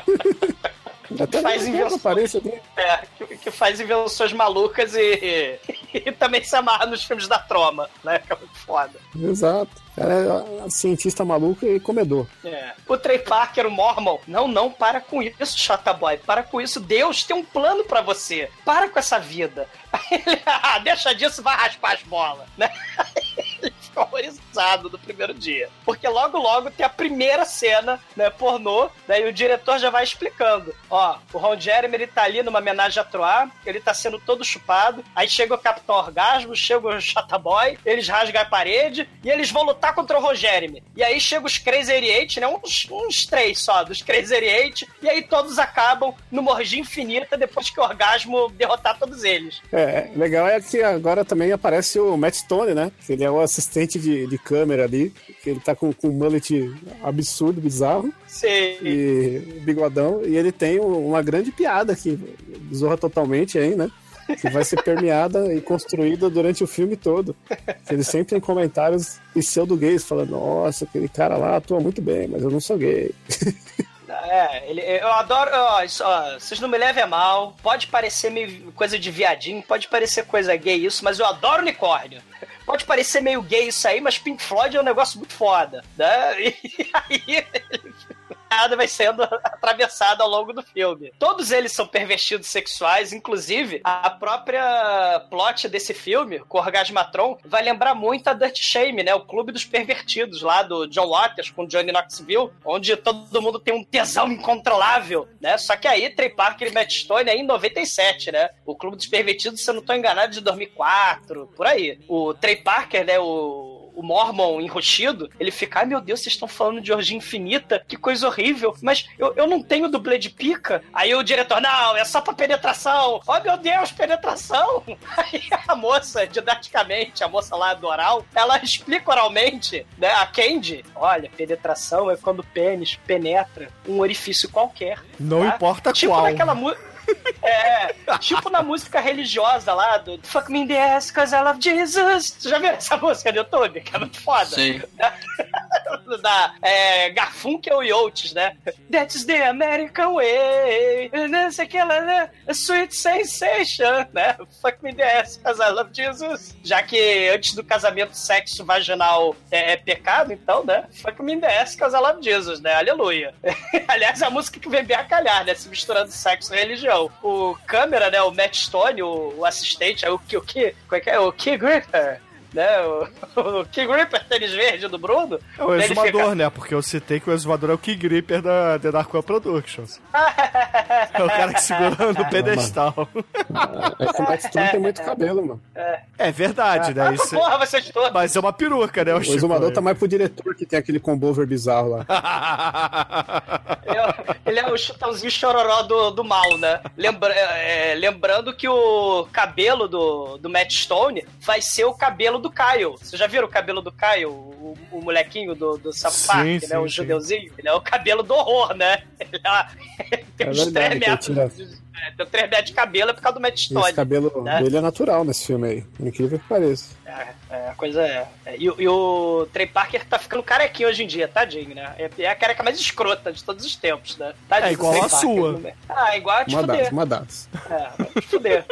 Até faz invenções. aparência dele. É, que, que faz invenções malucas e, e também se amarra nos filmes da troma, né? Que é muito foda. Exato. Cara é cientista maluco e comedor. É. O Trey Parker, o Mormon, não, não, para com isso, Chata Boy, para com isso. Deus tem um plano pra você. Para com essa vida. Aí ele, ah, deixa disso, vai raspar as bolas, né? horrorizado no primeiro dia. Porque logo, logo tem a primeira cena, né, pornô, né, e o diretor já vai explicando. Ó, o Ron Jeremy, ele tá ali numa homenagem a Troar, ele tá sendo todo chupado, aí chega o Capitão Orgasmo, chega o Chata Boy, eles rasgam a parede, e eles vão lutar contra o Ron Jeremy. E aí chega os Crazy 88, né, uns, uns três só, dos Crazy 88, e aí todos acabam numa orgia infinita depois que o Orgasmo derrotar todos eles. É, legal é que agora também aparece o Matt Stone, né? Ele é o assistente de, de câmera ali, que ele tá com, com um mullet absurdo, bizarro, Sim. e bigodão, e ele tem um- uma grande piada que zorra totalmente aí, né? Que vai ser permeada e construída durante o filme todo. Ele sempre tem comentários pseudo-gays falando, nossa, aquele cara lá atua muito bem, mas eu não sou gay. É, ele, eu adoro. Ó, ó, vocês não me levem a mal. Pode parecer meio coisa de viadinho, pode parecer coisa gay isso, mas eu adoro unicórnio. Pode parecer meio gay isso aí, mas Pink Floyd é um negócio muito foda. Né? E aí. Nada vai sendo atravessado ao longo do filme. Todos eles são pervertidos sexuais, inclusive a própria plot desse filme, com o Orgasmatron, vai lembrar muito a Dirt Shame, né? O clube dos pervertidos lá do John Waters com Johnny Knoxville, onde todo mundo tem um tesão incontrolável, né? Só que aí Trey Parker e Matt Stone é em 97, né? O clube dos pervertidos, se eu não tô enganado, é de 2004, por aí. O Trey Parker, né? O o Mormon enroxido, ele fica, ai meu Deus, vocês estão falando de orgia infinita, que coisa horrível, mas eu, eu não tenho dublê de pica. Aí o diretor, não, é só pra penetração. Oh meu Deus, penetração! Aí a moça, didaticamente, a moça lá do oral, ela explica oralmente, né, a Candy, olha, penetração é quando o pênis penetra um orifício qualquer. Não tá? importa tipo qual. naquela música. É, tipo na música religiosa lá do Fuck Me in the Ass Cause I Love Jesus. Você já viu essa música no YouTube? Que é muito foda. Sim. Da é, Garfunkel e Oates, né? That's the American way. Não sei que lá, né? Sweet sensation, né? Fuck me ass, cause I love Jesus. Já que antes do casamento sexo vaginal é, é pecado, então, né? Fuck me ass, cause I love Jesus, né? Aleluia. Aliás, a música que vem bem a calhar, né? Se misturando sexo e religião. O câmera, né? O Matt Stone, o, o assistente, é o que, o que, como é que é? O Key Gripper. Né, o, o Key Gripper, tênis verde do Bruno. É o exumador, fica- né? Porque eu citei que o exumador é o Key Gripper da The Dark One Productions. É o cara que segura no pedestal. É que o Matt Stone tem muito cabelo, mano. É verdade, né? Isso é- Porra, vocês todos. Mas é uma peruca, né? O exumador tá mais pro diretor que tem aquele combover bizarro lá. Ele é, ele é o chutãozinho chororó do, do mal, né? Lembra, é, lembrando que o cabelo do, do Matt Stone vai ser o cabelo do Kyle. Vocês já viram o cabelo do Kyle? O, o molequinho do, do South Sim, Park, sim, né? O judeuzinho. Ele é o cabelo do horror, né? Ele, é, ele tem É uns verdade, 3 que ele metros. tira- é, tem 3 metros de cabelo é por causa do Matt Esse Stone. cabelo né? dele é natural nesse filme aí. Incrível que pareça. É, é, a coisa é. é. E, o- e o Trey Parker tá ficando carequinho hoje em dia, tadinho, né? É, é a careca mais escrota de todos os tempos, né? Tadinho É igual a Parker, sua. né? Ah, igual a te Uma das, fuder. uma das. É, te fuder.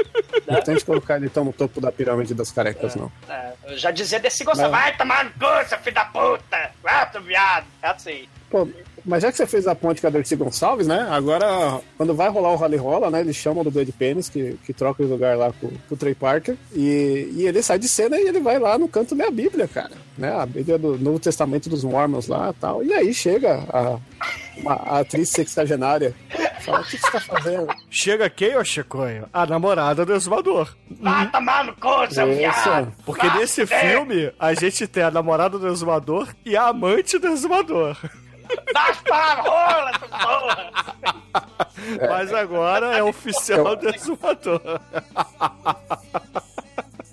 Não tem de colocar ele tão no topo da pirâmide das carecas, não. É, eu já dizia desse Não. vai tomar no cu, seu filho da puta! Ah, tu viado! É assim. Pô, mas já que você fez a ponte com a Dercy Gonçalves, né? Agora, quando vai rolar o Rally Rola, né? Eles chamam do Blade Pênis, que, que troca o lugar lá com, com o Trey Parker. E, e ele sai de cena e ele vai lá no canto ler a Bíblia, cara. Né? A Bíblia do Novo Testamento dos Mormons lá e tal. E aí chega a, uma- a atriz sexagenária. Fala, o que que você tá fazendo? Chega quem, ô Chicoio? A namorada do exumador. Vai tomar no cu, seu viado! Isso. Porque nesse filme, a gente tem a namorada do exumador e a amante do exumador. Rola, tu porra! Mas agora é oficial do exumador.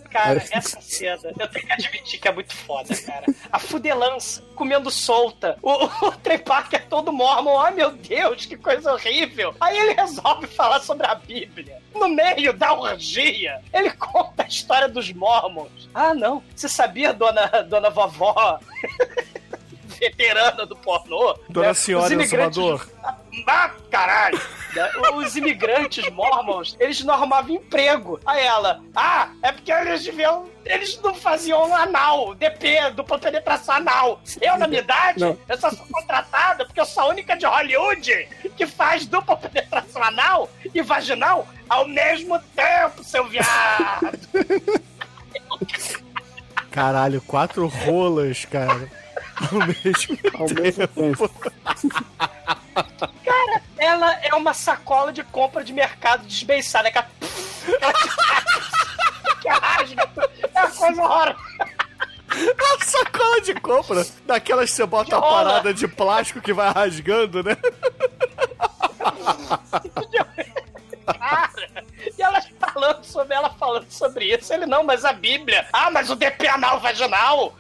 Cara, essa cena, eu tenho que admitir que é muito foda, cara. A fudelança, comendo solta. O, o Trey Parker todo mormon. Ai, meu Deus, que coisa horrível. Aí ele resolve falar sobre a Bíblia. No meio da orgia, ele conta a história dos mormons. Ah, não. Você sabia, dona, dona vovó? Veterana do pornô. Dona né? Senhora Os imigrantes- Exumador. Ah, caralho! Os imigrantes mormons, eles não arrumavam emprego. Aí ela, ah, é porque eles deviam. Eles não faziam anal, DP, dupla penetração anal. Eu, na minha idade, Não. eu só sou contratada porque eu sou a única de Hollywood que faz dupla penetração anal e vaginal ao mesmo tempo, seu viado. Caralho, quatro rolas, cara. Ao mesmo Ao mesmo tempo. Ela é uma sacola de compra de mercado desbeiçada. Aquela... que rasga. É uma coisa horrorosa. Uma sacola de compra. Daquelas que você bota Que a parada de plástico que vai rasgando, né? Cara, e ela falando sobre ela falando sobre isso. Ele não, mas a Bíblia. Ah, mas o DP anal vaginal.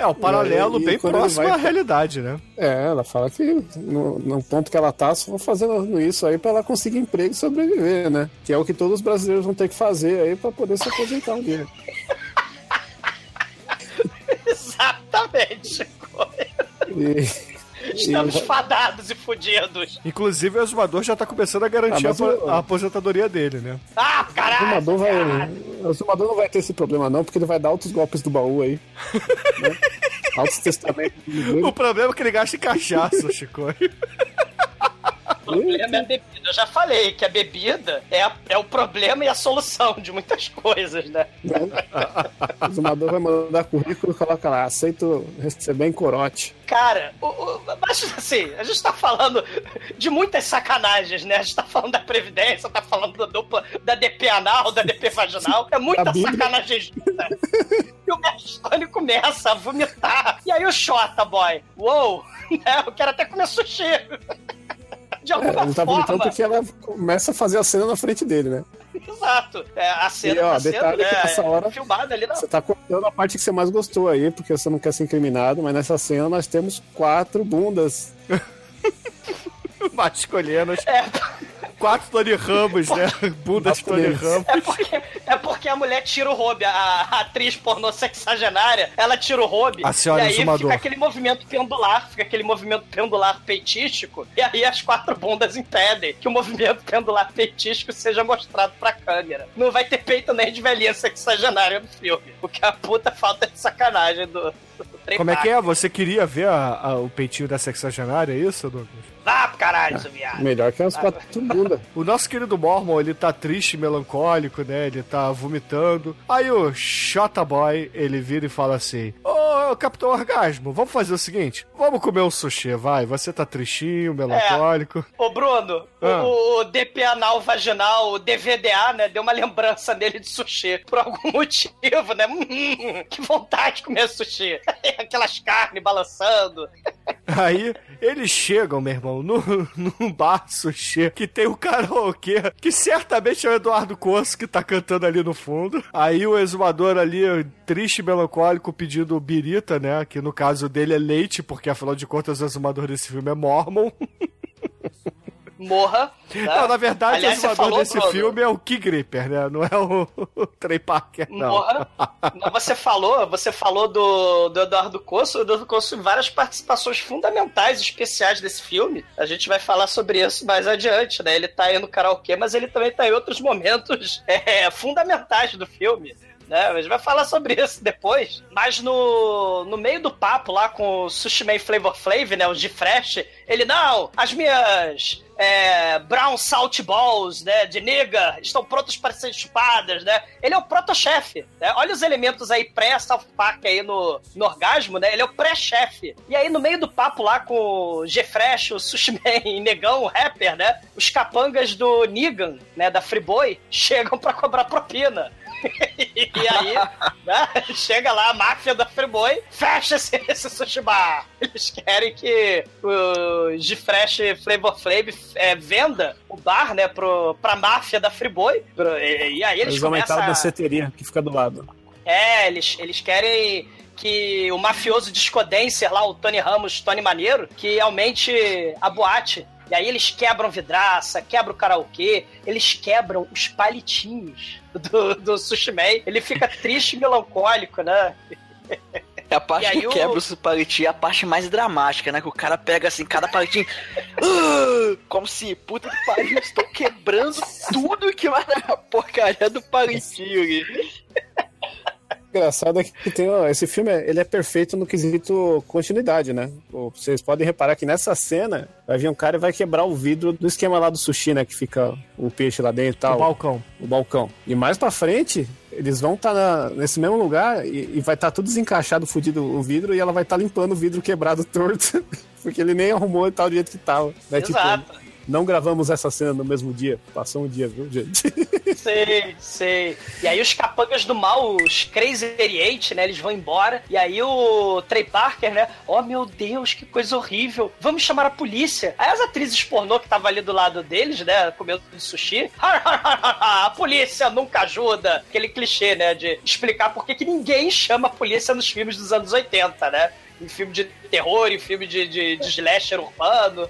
É, o paralelo aí, bem próximo vai à realidade, né? É, ela fala que no, no ponto que ela tá, só fazendo isso aí pra ela conseguir emprego e sobreviver, né? Que é o que todos os brasileiros vão ter que fazer aí pra poder se aposentar um dia. Exatamente. E, Estamos e- fadados e fudidos. Inclusive, o exumador já tá começando a garantir Ah, o- a aposentadoria dele, né? Ah, o caralho. Zumador vai, caralho. o não vai ter esse problema não, porque ele vai dar outros golpes do baú aí. né? Altos testamentos. O problema é que ele gasta em cachaça, Chico. O problema é a bebida. Eu já falei que a bebida é, a- é o problema e a solução de muitas coisas, né? O Zumador vai mandar currículo e coloca lá, aceito receber em corote. Cara, o, o- mas assim, a gente tá falando de muitas sacanagens, né? A gente tá falando da Previdência, tá falando da dupla, da DP anal, da DP vaginal. É muita sacanagem junta. E o Berlusconi começa a vomitar. E aí o Xota, boy, uou, né? Eu quero até comer sushi. De É, alguma ele tá forma. bonitão porque ela começa a fazer a cena na frente dele, né? Exato. É, a cena E, ó, tá sendo detalhe que né, nessa hora- filmada ali na Você tá contando a parte que você mais gostou aí, porque você não quer ser incriminado, mas nessa cena nós temos quatro bundas. Masculinas. É, Quatro Tony Ramos, né? Bunda de Tony. Ramos. é, porque, é porque a mulher tira o robe, a, a atriz pornô sexagenária, ela tira o robe. A senhora e aí exumador. fica aquele movimento pendular, fica aquele movimento pendular peitístico, e aí as quatro bundas impedem que o movimento pendular peitístico seja mostrado pra câmera. Não vai ter peito nem de velhinha sexagenária no filme, porque a puta falta de sacanagem do, do trem Como é que é? Você queria ver a- a- o peitinho da sexagenária, é isso, Douglas? Vá pro caralho, seu viado. Melhor que as quatro bundas. O nosso querido Mormon, ele tá triste, melancólico, né? Ele tá vomitando. Aí o Shota Boy, ele vira e fala assim: Ô, Capitão Orgasmo, vamos fazer o seguinte: vamos comer um sushi, vai. Você tá tristinho, melancólico. Ô, Bruno, o- Ah. o, o DP anal vaginal, o DVDA, né? Deu uma lembrança nele de sushi. Por algum motivo, né? Hum, que vontade de comer sushi. Aquelas carnes balançando. Aí eles chegam, meu irmão, no, num bar sushi que tem o karaokê, que certamente é o Eduardo Corso que tá cantando ali no fundo. Aí o exumador ali, triste e melancólico, pedindo birita, né? Que no caso dele é leite, porque afinal de contas o exumador desse filme é mormon. Morra. né? Não, na verdade Aliás, o falou, desse Bruno, filme é o Key Gripper, né? Não é o, o Trey Parker, não. Morra. Não, Você falou, você falou do, do Eduardo Coço. O Eduardo Coço tem várias participações fundamentais, especiais desse filme. A gente vai falar sobre isso mais adiante, né? Ele tá aí no karaokê, mas ele também tá em outros momentos é, fundamentais do filme. Né? A gente vai falar sobre isso depois. Mas no, no meio do papo lá com o Sushi Man Flavor Flav, né? O de Fresh, ele, não, as minhas é, Brown Salt Balls, né? De nigga, estão prontas para ser chupadas, né? Ele é o proto-chefe, né? Olha os elementos aí pré-South Park aí no, no orgasmo, né? Ele é o pré-chefe. E aí, no meio do papo lá com o G-Fresh, o Sushi Man Negão, o rapper, né? Os capangas do Negan, né? Da Freeboy, chegam para cobrar propina. E aí, né, chega lá a máfia da Freeboy, fecha esse, esse sushi bar. Eles querem que o G-Fresh Flavor Flav é, venda o bar, né, pro, pra máfia da Freeboy. Pro- E, e aí eles, Eles aumentaram a começam danceteria que fica do lado. É, eles, eles querem que o mafioso discodencer lá, o Tony Ramos, Tony Maneiro, que aumente a boate. E aí eles quebram vidraça, quebram o karaokê, eles quebram os palitinhos do, do Sushi Man. Ele fica triste e melancólico, né? É a parte que o- quebra os palitinhos, é a parte mais dramática, né? Que o cara pega assim, cada palitinho. "Ah!" como se, puta que pariu, estou quebrando tudo que vai na porcaria do palitinho ali. engraçado é que tem, ó, esse filme é- ele é perfeito no quesito continuidade, né? Vocês podem reparar que nessa cena vai vir um cara e vai quebrar o vidro do esquema lá do sushi, né? Que fica o peixe lá dentro e tal. O balcão. o balcão. E mais pra frente, eles vão estar nesse mesmo lugar e, e vai estar tudo desencaixado, fudido o vidro, e ela vai estar limpando o vidro quebrado torto, porque ele nem arrumou e tal do jeito que tava. Né? Tipo, Exato. Não gravamos essa cena no mesmo dia. Passou um dia, viu, gente? Sei, sei. E aí os capangas do mal, os Crazy 88, né? Eles vão embora. E aí o Trey Parker, né? Oh meu Deus, que coisa horrível. Vamos chamar a polícia. Aí as atrizes pornô que estavam ali do lado deles, né? Comendo sushi. a polícia nunca ajuda. Aquele clichê, né? De explicar por que que ninguém chama a polícia nos filmes dos anos 80, né? Em filme de terror, em filme de, de, de slasher urbano.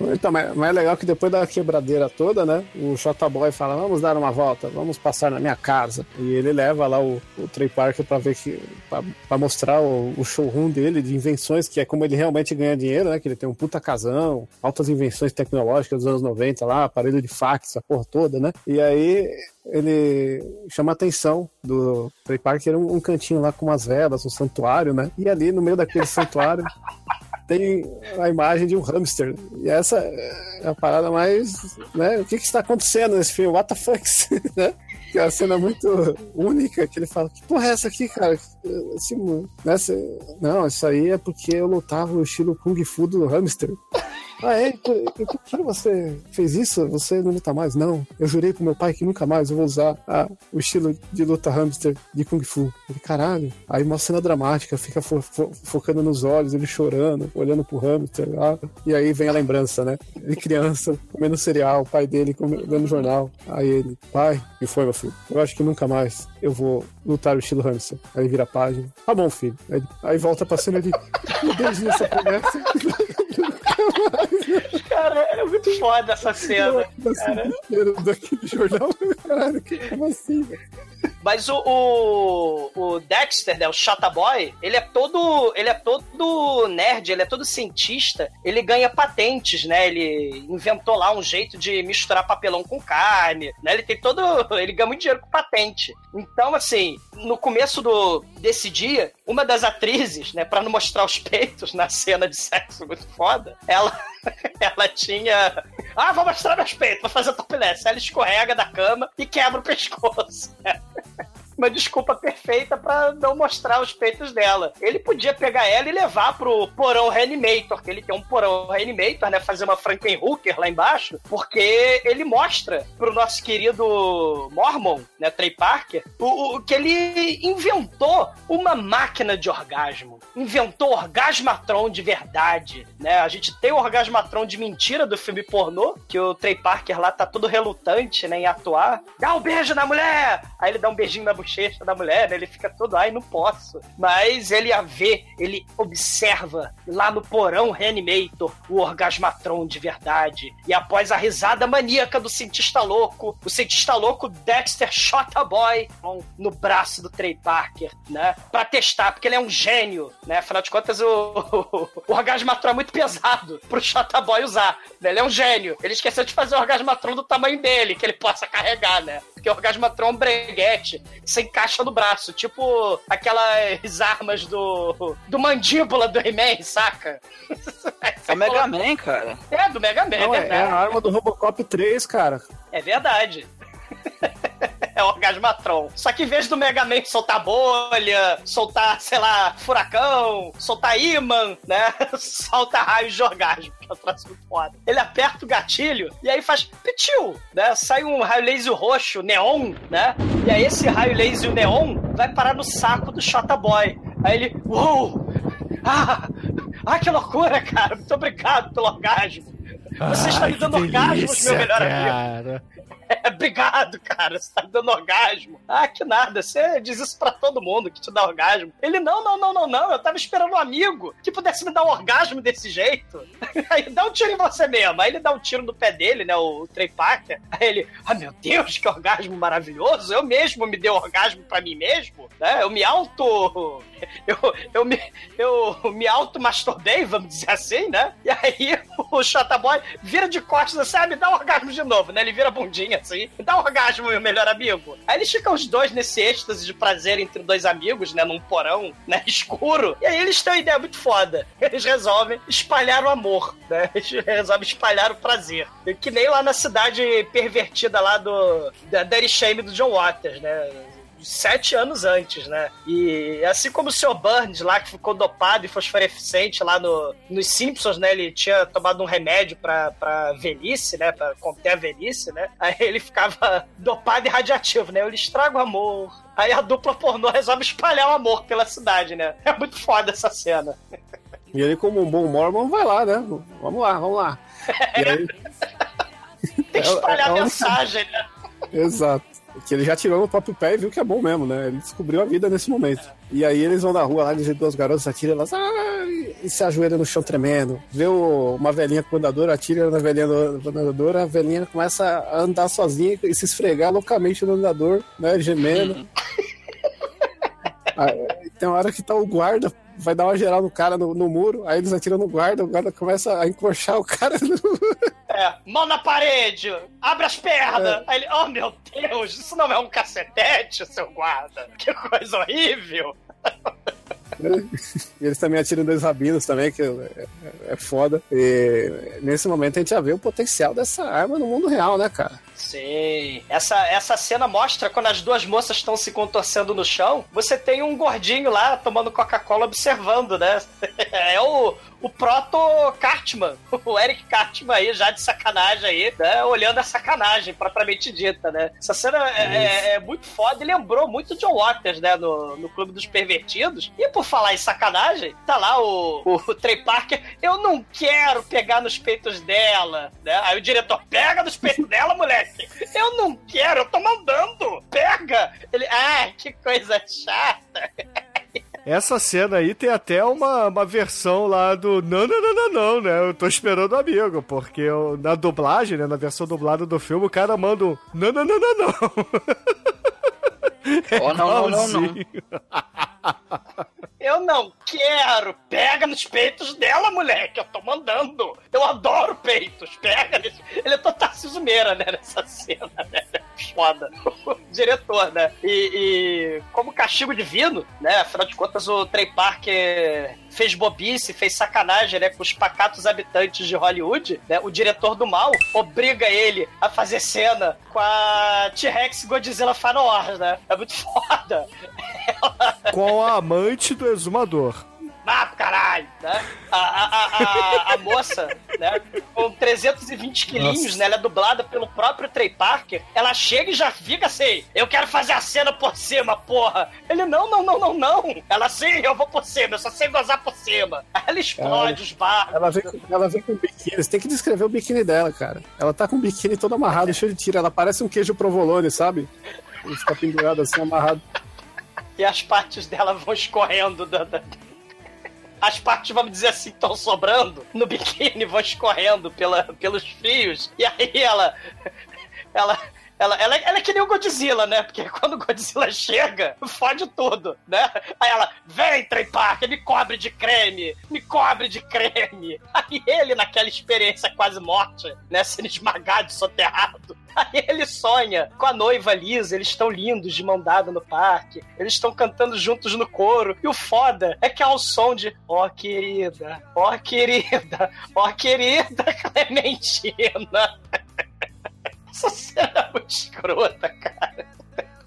Então, mas, mas é legal que depois da quebradeira toda, né? O Shota Boy fala: vamos dar uma volta, vamos passar na minha casa. E ele leva lá o, o Trey Parker pra ver que. Pra, pra mostrar o, o showroom dele de invenções, que é como ele realmente ganha dinheiro, né? Que ele tem um puta casão, altas invenções tecnológicas dos anos 90 lá, aparelho de fax, a porra toda, né? E aí ele chama a atenção do Trey Parker um, um cantinho lá com umas velas, um santuário, né? E ali no meio daquele santuário tem a imagem de um hamster. E essa é a parada mais. Né? O que, que está acontecendo nesse filme? What the fuck? né? Que é uma cena muito única que ele fala: Que porra é essa aqui, cara? Esse, né? Cê- Não, isso aí é porque eu lutava o estilo Kung Fu do hamster. Ah, é? Por, por que você fez isso? Você não luta mais? Não. Eu jurei pro meu pai que nunca mais eu vou usar ah, o estilo de luta hamster de Kung Fu. Ele, caralho. Aí uma cena dramática, fica fo- fo- focando nos olhos, ele chorando, olhando pro hamster lá. E aí vem a lembrança, né? Ele criança, comendo cereal, o pai dele comendo, jornal. Aí ele, pai, que foi, meu filho? Eu acho que nunca mais eu vou lutar o estilo hamster. Aí vira a página. Tá bom, filho. Aí, aí volta pra cena de. Meu Deus, essa promessa. Cara, é muito foda essa cena. Cara. daquele jornal. Caralho, que, como assim, velho? Mas o, o, o Dexter, né, o Shota Boy, ele é todo. Ele é todo nerd, ele é todo cientista, ele ganha patentes, né? Ele inventou lá um jeito de misturar papelão com carne, né? Ele tem todo. Ele ganha muito dinheiro com patente. Então, assim, no começo do, desse dia, uma das atrizes, né, pra não mostrar os peitos na cena de sexo muito foda, ela, ela tinha. Ah, vou mostrar meus peitos, vou fazer topless. Ela escorrega da cama e quebra o pescoço. Uma desculpa perfeita pra não mostrar os peitos dela. Ele podia pegar ela e levar pro porão Reanimator, que ele tem um porão Reanimator, né? Fazer uma Franken Hooker lá embaixo, porque ele mostra pro nosso querido Mormon, né? Trey Parker, o, o- que ele inventou uma máquina de orgasmo. Inventou orgasmatron de verdade, né? A gente tem o orgasmatron de mentira do filme pornô, que o Trey Parker lá tá todo relutante, né, em atuar. Dá um beijo na mulher! Aí ele dá um beijinho na bochecha da mulher, né? Ele fica todo, ai, não posso. Mas ele a vê, ele observa lá no porão Reanimator o orgasmatron de verdade. E após a risada maníaca do cientista louco, o cientista louco Dexter Shota Boy no braço do Trey Parker, né? Pra testar, porque ele é um gênio, né? Afinal de contas, o, o, o orgasmatron é muito pesado pro Shota Boy usar. né? Ele é um gênio. Ele esqueceu de fazer o orgasmatron do tamanho dele, que ele possa carregar, né? Porque o orgasmatron é um breguete, você encaixa no braço, tipo aquelas armas do, do mandíbula do He-Man, saca? É o Mega Man, cara. É, do Mega Man, Não, é é, é verdade. a arma do Robocop 3, cara. É verdade. É o Orgasmatron. Só que em vez do Mega Man soltar bolha, soltar, sei lá, furacão, soltar imã, né? Solta raios de orgasmo, que é um troço muito foda. Ele aperta o gatilho e aí faz pitiu, né? Sai um raio laser roxo, neon, né? E aí esse raio laser neon vai parar no saco do Shota Boy. Aí ele, uou! Ah! Ah, que loucura, cara! Muito obrigado pelo orgasmo! Você está me dando orgasmos, meu melhor amigo. cara. É, obrigado, cara. Você tá me dando orgasmo. Ah, que nada. Você diz isso pra todo mundo que te dá orgasmo. Ele, não, não, não, não, não. Eu tava esperando um amigo que pudesse me dar um orgasmo desse jeito. Aí dá um tiro em você mesmo. Aí ele dá um tiro no pé dele, né? O Trey Parker. Aí ele, ah, meu Deus, que orgasmo maravilhoso. Eu mesmo me dei orgasmo pra mim mesmo. Né? Eu me auto. Eu, eu me, eu me auto-masturbei, vamos dizer assim, né? E aí o Shotaboy vira de costas assim, ah, dá um orgasmo de novo, né? Ele vira bundinha assim, dá um orgasmo, meu melhor amigo. Aí eles ficam os dois nesse êxtase de prazer entre dois amigos, né? Num porão, né? Escuro. E aí eles têm uma ideia muito foda. Eles resolvem espalhar o amor, né? Eles resolvem espalhar o prazer. Que nem lá na cidade pervertida lá do... Da Dirty Shame do John Waters, né? Sete anos antes, né? E assim como o Sr. Burns lá, que ficou dopado e fosforescente lá no, nos Simpsons, né? Ele tinha tomado um remédio pra, pra velhice, né? Pra conter a velhice, né? Aí ele ficava dopado e radiativo, né? Ele estraga o amor. Aí a dupla pornô resolve espalhar o amor pela cidade, né? É muito foda essa cena. E ele, como um bom mormon, vai lá, né? Vamos lá, vamos lá. Aí... Tem que espalhar É- é a mensagem, né? Exato. Que ele já tirou no próprio pé e viu que é bom mesmo, né? Ele descobriu a vida nesse momento. E aí eles vão na rua lá, de duas garotas atiram, elas ah, e se ajoelham no chão tremendo. Vê o- uma velhinha com andadora, atira na velhinha do- do andador, a velhinha começa a andar sozinha e se esfregar loucamente no andador, né? Gemendo. Aí, tem uma hora que tá o guarda, vai dar uma geral no cara no, no muro, aí eles atiram no guarda, o guarda começa a encoxar o cara no, É, mão na parede, abre as pernas. Aí ele, oh meu Deus, isso não é um cacetete, seu guarda. Que coisa horrível. E eles também atiram dois rabinos também, que é, é- é foda. E nesse momento a gente já vê o potencial dessa arma no mundo real, né, cara? Sim. Essa, essa cena mostra quando as duas moças estão se contorcendo no chão, você tem um gordinho lá tomando Coca-Cola observando, né? É o, o proto Cartman, o Eric Cartman aí, já de sacanagem aí, né? Olhando a sacanagem propriamente dita, né? Essa cena é, é- é muito foda e lembrou muito John Waters, né? No, no Clube dos Pervertidos. E por falar em sacanagem, tá lá o, o, o Trey Parker, eu não quero pegar nos peitos dela, né? Aí o diretor, pega nos peitos dela, moleque! Eu não quero, eu tô mandando! Pega! Ele, ah, que coisa chata! Essa cena aí tem até uma, uma versão lá do não, não, não, não, não, né? Eu tô esperando o amigo, porque eu- na dublagem, né? Na versão dublada do filme, o cara manda um não, não, não, não, não. Oh, não, não, não, não. Igualzinho. Eu não quero! Pega nos peitos dela, moleque! Eu tô mandando! Eu adoro peitos! Pega! nesse- Ele é total Meira, né? Nessa cena, né? Foda. O diretor, né? E, e como castigo divino, né? Afinal de contas, o Trey Parker fez bobice, fez sacanagem, né? Com os pacatos habitantes de Hollywood, né? O diretor do mal obriga ele a fazer cena com a T-Rex Godzilla Wars, né? É muito foda. Com a amante do exumador. Ah, caralho, né? A, a, a, a, moça, né? Com 320 quilinhos, né? Ela é dublada pelo próprio Trey Parker. Ela chega e já fica assim: Eu quero fazer a cena por cima, porra. Ele, não, não, não, não, não. Ela, sim, eu vou por cima, eu só sei gozar por cima. Aí ela explode os barcos. Ela vem, com, ela vem com biquíni. Você tem que descrever o biquíni dela, cara. Ela tá com o biquíni todo amarrado, cheio de tira. Ela parece um queijo provolone, sabe? Ele fica pendurado assim, amarrado. E as partes dela vão escorrendo. Da, da- As partes, vamos dizer assim, estão sobrando no biquíni, vão escorrendo pela, pelos fios. E aí ela. Ela. Ela, ela, ela é que nem o Godzilla, né? Porque quando o Godzilla chega, fode tudo, né? Aí ela, vem, Trey Parker, me cobre de creme, me cobre de creme. Aí ele, naquela experiência quase morte, né? Sendo esmagado, soterrado. Aí ele sonha com a noiva Lisa, eles estão lindos de mão dada no parque, eles estão cantando juntos no coro. E o foda é que há o som de Ó querida, ó querida, ó querida Clementina. Essa cena é muito escrota, cara.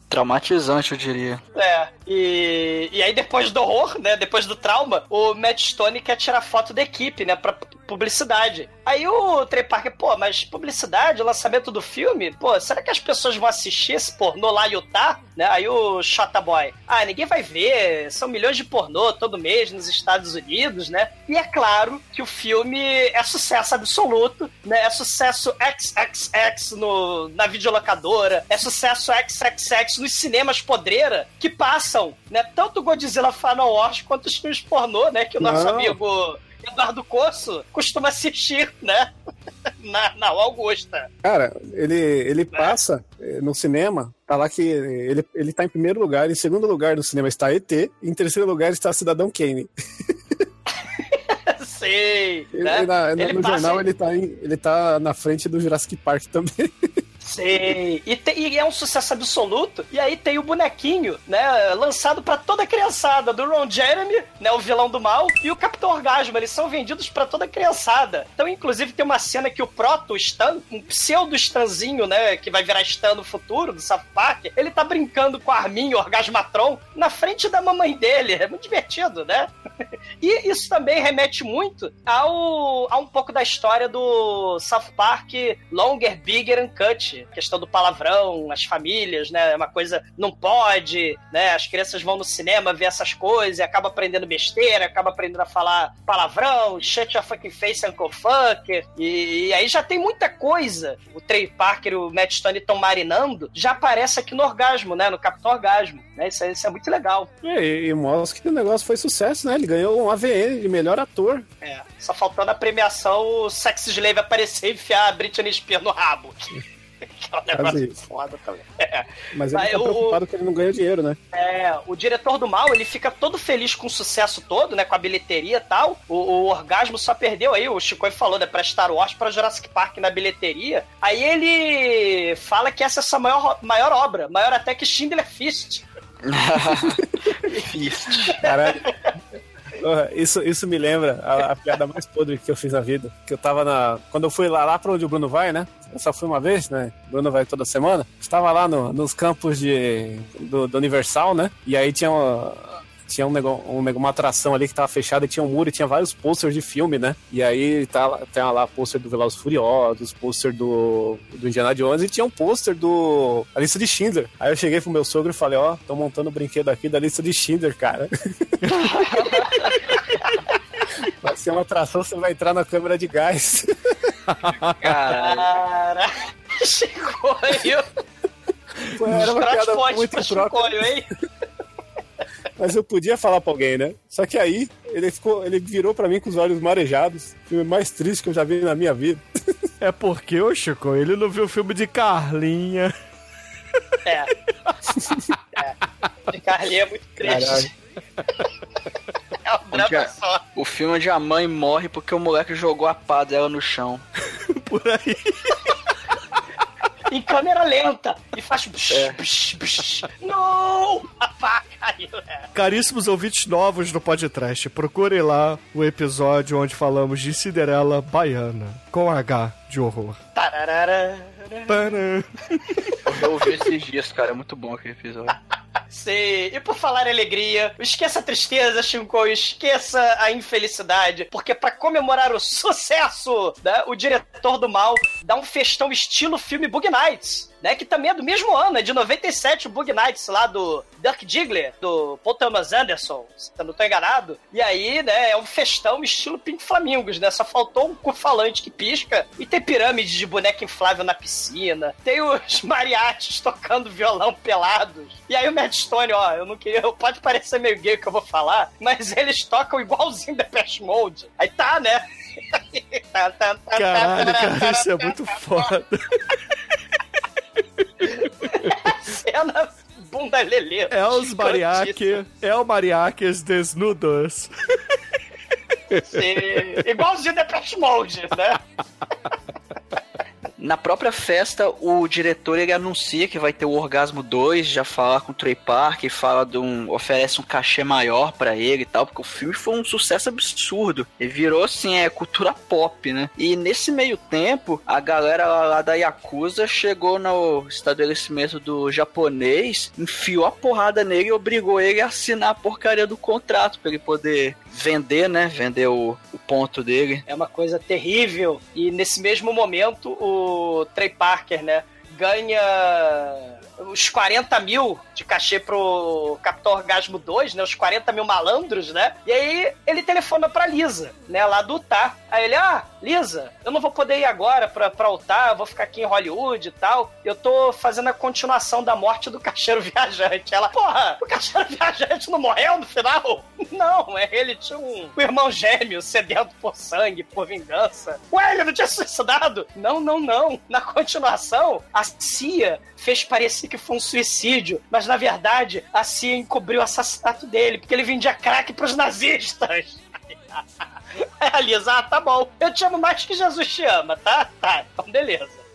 Traumatizante, eu diria. É, e, e aí depois do horror, né, depois do trauma, o Matt Stone quer tirar foto da equipe, né, pra publicidade. Aí o Trey Parker, pô, mas publicidade, lançamento do filme, pô, será que as pessoas vão assistir esse pornô lá em Utah? Né? Aí o Shota Boy, ah, ninguém vai ver, são milhões de pornô todo mês nos Estados Unidos, né? E é claro que o filme é sucesso absoluto, né? É sucesso XXX no, na videolocadora, é sucesso XXX nos cinemas podreira, que passam, né? Tanto Godzilla Final Wars quanto os filmes pornô, né? Que o nosso Não. amigo Eduardo Coço costuma assistir, né? Na, na Augusta. Cara, ele, ele passa eh, no cinema, tá lá que ele, ele tá em primeiro lugar, em segundo lugar no cinema está ET, e em terceiro lugar está Cidadão Kane. Sei, Ele- né? na- Ele no passa jornal ele tá, em- ele tá na frente do Jurassic Park também. Sei. E, e é um sucesso absoluto. E aí tem o bonequinho, né? Lançado pra toda a criançada, do Ron Jeremy, né? O vilão do mal, e o Capitão Orgasmo. Eles são vendidos pra toda a criançada. Então, inclusive, tem uma cena que o Proto, Stan, um pseudo Stanzinho, né? Que vai virar Stan no futuro, do South Park, ele tá brincando com a o Orgasmatron, na frente da mamãe dele. É muito divertido, né? E isso também remete muito ao, a um pouco da história do South Park Longer, Bigger and Cut. Questão do palavrão, as famílias, né? É uma coisa não pode, né? As crianças vão no cinema ver essas coisas e acaba aprendendo besteira, acaba aprendendo a falar palavrão, shut your fucking face, Uncle Fucker. E, e aí já tem muita coisa. O Trey Parker e o Matt Stone estão marinando, já aparece aqui no Orgasmo, né? No Capitão Orgasmo. Né? Isso, é- isso é muito legal. E, e mostra que o negócio foi sucesso, né? Ele ganhou um AVN de melhor ator. É, só faltou na premiação o Sex Slave aparecer e enfiar a Britney Spears no rabo. Que é um negócio isso. foda também. É. Mas ele Mas tá o- preocupado que ele não ganhou dinheiro, né? É, o diretor do mal, ele fica todo feliz com o sucesso todo, né? Com a bilheteria e tal. O, o Orgasmo só perdeu aí, o Chico falou, né? Pra Star Wars, pra Jurassic Park na bilheteria. Aí ele fala que essa é a sua maior, maior obra, maior até que Schindler Fist. Caralho. Porra, Isso, isso me lembra a, a piada mais podre que eu fiz na vida. Que eu tava na. Quando eu fui lá, lá pra onde o Bruno vai, né? Eu só fui uma vez, né? O Bruno vai toda semana. Estava lá no- nos campos de, do, do Universal, né? E aí tinha uma. Tinha um nego, um uma atração ali que tava fechada e tinha um muro e tinha vários posters de filme, né? E aí tá, lá- tem lá pôster do Velozes Furiosos, pôster do, do Indiana Jones e tinha um pôster do a lista de Schindler. Aí eu cheguei pro meu sogro e falei, ó, tô montando o brinquedo aqui da lista de Schindler, cara. Vai ser uma atração, você vai entrar na câmera de gás. Caralho. Cara, Chicoio. Pô, Era uma piada muito Chicoio, hein? Mas eu podia falar pra alguém, né? Só que aí ele ficou, ele virou pra mim com os olhos marejados. O filme mais triste que eu já vi na minha vida. É porque, ô Chico, ele não viu o filme de Carlinha. É. é. De Carlinha é muito triste. Caralho. É um Onde drama é? só. O filme onde a mãe morre porque o moleque jogou a pá dela no chão. Por aí. Em câmera lenta. E faz. Bsh, É. bsh, bsh. Não! A pá caiu. É. Caríssimos ouvintes novos do podcast, procurem lá o episódio onde falamos de Cinderela Baiana, com H de horror. Tararara. Tadã. Eu ouvi esses dias, cara. É muito bom aquele episódio. Sim. E por falar em alegria, esqueça a tristeza, Shinko, esqueça a infelicidade, porque pra comemorar o sucesso, né, o diretor do mal dá um festão estilo filme Bug Nights, né, que também é do mesmo ano, é de 97 o Bug Nights lá do Dirk Diggler, do Paul Thomas Anderson, se eu não tô enganado. E aí, né, é um festão estilo Pink Flamingos, né, só faltou um cu falante que pisca e tem pirâmide de boneca inflável na piscina, tem os mariachis tocando violão pelados. E aí o Matt Stone, ó, eu não queria, pode parecer meio gay o que eu vou falar, mas eles tocam igualzinho Depeche Mode. Aí tá, né? Caralho, cara, isso é muito foda. Cena bunda lelê. É os mariaque, é o mariaques desnudos. Sim. Igualzinho Depeche Mode, né? na própria festa, o diretor ele anuncia que vai ter o Orgasmo 2, já fala com o Trey Parker, fala de um. oferece um cachê maior para ele e tal, porque o filme foi um sucesso absurdo. Ele virou assim, é cultura pop, né? E nesse meio tempo, a galera lá da Yakuza chegou no estabelecimento do japonês, enfiou a porrada nele e obrigou ele a assinar a porcaria do contrato para ele poder vender, né? Vender o, o ponto dele. É uma coisa terrível. E nesse mesmo momento, o Trey Parker, né? Ganha os 40 mil de cachê pro Capitão Orgasmo 2, né? Os 40 mil malandros, né? E aí ele telefona pra Lisa, né? Lá do Utah. Aí ele, ah, Lisa, eu não vou poder ir agora pra, pra Utah, vou ficar aqui em Hollywood e tal. Eu tô fazendo a continuação da morte do cacheiro viajante. Ela, porra, o cacheiro viajante não morreu no final? Não, é ele tinha um, um irmão gêmeo sedento por sangue, por vingança. Ué, ele não tinha suicidado? Não, não, não. Na continuação, a CIA fez parecer que foi um suicídio, mas na verdade a CIA encobriu o assassinato dele, porque ele vendia crack pros nazistas. Aí a Lisa, ah, tá bom. Eu te amo mais que Jesus te ama, tá? Tá, então beleza.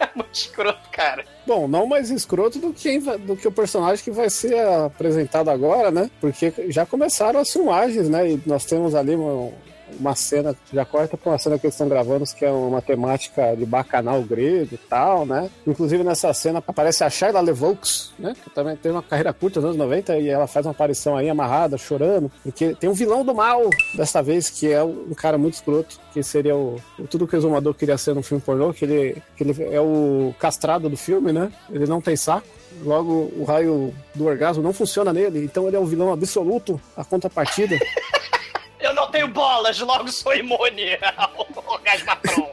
É muito escroto, cara. Bom, não mais escroto do que, do que o personagem que vai ser apresentado agora, né? Porque já começaram as filmagens, né? E nós temos ali uma, uma cena, já corta pra uma cena que eles estão gravando, que é uma temática de bacanal grego e tal, né? Inclusive nessa cena aparece a Shayla Levaux, né? Que também tem uma carreira curta nos anos 90 e ela faz uma aparição aí amarrada, chorando, porque tem um vilão do mal dessa vez, que é um cara muito escroto, que seria o, o tudo que o exumador queria ser no filme pornô, que ele, que ele é o castrado do filme, né? Ele não tem saco. Logo, o raio do orgasmo não funciona nele, então ele é um vilão absoluto, a contrapartida. Eu não tenho bolas, logo sou imune ao orgasmatron.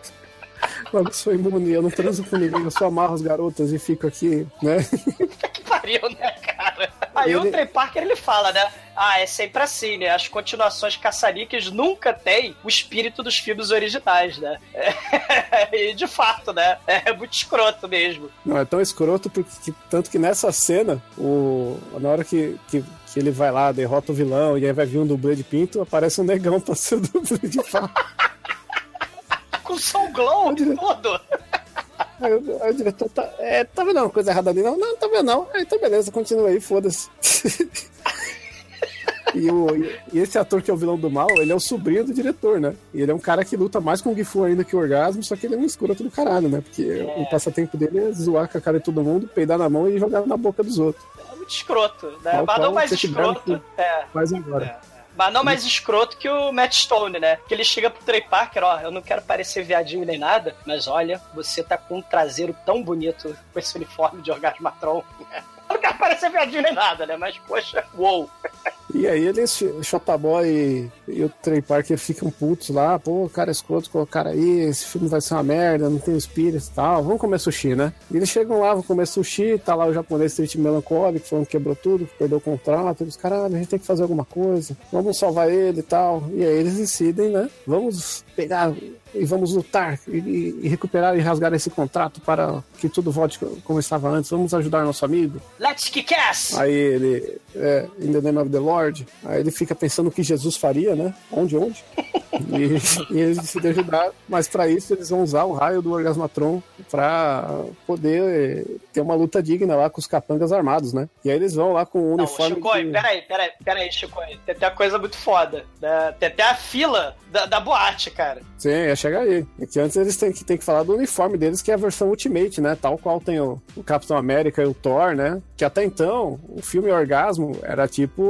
Logo sou imune, eu não transo com ninguém, eu só amarro as garotas e fico aqui, né? que pariu, né, cara? Aí ele... o Trey Parker ele fala, né? Ah, é sempre assim, né? As continuações caçariques nunca têm o espírito dos filmes originais, né? É, e de fato, né? É muito escroto mesmo. Não, é tão escroto porque tanto que nessa cena, o... na hora que, que que ele vai lá, derrota o vilão, e aí vai vir um dublê de pinto, aparece um negão pra ser o dublê de fato. Com som glow todo. Aí o, aí o, diretor tá. É, tá vendo uma coisa errada ali? Não, não, tá vendo não. Aí então beleza, continua aí, foda-se. E, o, e esse ator que é o vilão do mal, ele é o sobrinho do diretor, né? E ele é um cara que luta mais com o Gifu ainda que o orgasmo, só que ele é um escroto do caralho, né? Porque é. o passatempo dele é zoar com a cara de todo mundo, peidar na mão e jogar na boca dos outros. É muito escroto, né? Mas não mais escroto. É. Faz agora. É. Mas não mais escroto que o Matt Stone, né? Que ele chega pro Trey Parker, ó, eu não quero parecer viadinho nem nada, mas olha, você tá com um traseiro tão bonito com esse uniforme de orgasmatron. Não quero parecer viadinho nem nada, né? Mas, poxa, uou. E aí eles, Shotaboy e, o Trey Parker ficam putos lá, pô, cara escroto colocaram aí, esse filme vai ser uma merda, não tem espírito e tal, vamos comer sushi, né? E eles chegam lá, vão comer sushi, tá lá o japonês triste melancólico, falando que quebrou tudo, que perdeu o contrato, eles, caralho, a gente tem que fazer alguma coisa, vamos salvar ele e tal. E aí eles decidem, né? Vamos pegar e vamos lutar e, e, recuperar e rasgar esse contrato para que tudo volte como estava antes. Vamos ajudar nosso amigo. Let's kick ass! Aí ele, é, in the name of the Lord, aí ele fica pensando o que Jesus faria, né? Onde, onde? e, e eles decidem ajudar, mas para isso eles vão usar o raio do Orgasmatron para poder ter uma luta digna lá com os capangas armados, né? E aí eles vão lá com o uniforme. Não, Chico, de... peraí, peraí, peraí, Chico, tem até coisa muito foda. Né? Tem até a fila da, da boate, cara. Sim, ia chegar aí. É que antes eles têm que, têm que falar do uniforme deles, que é a versão Ultimate, né? Tal qual tem o, o Capitão América e o Thor, né? Que até então, o filme Orgasmo era tipo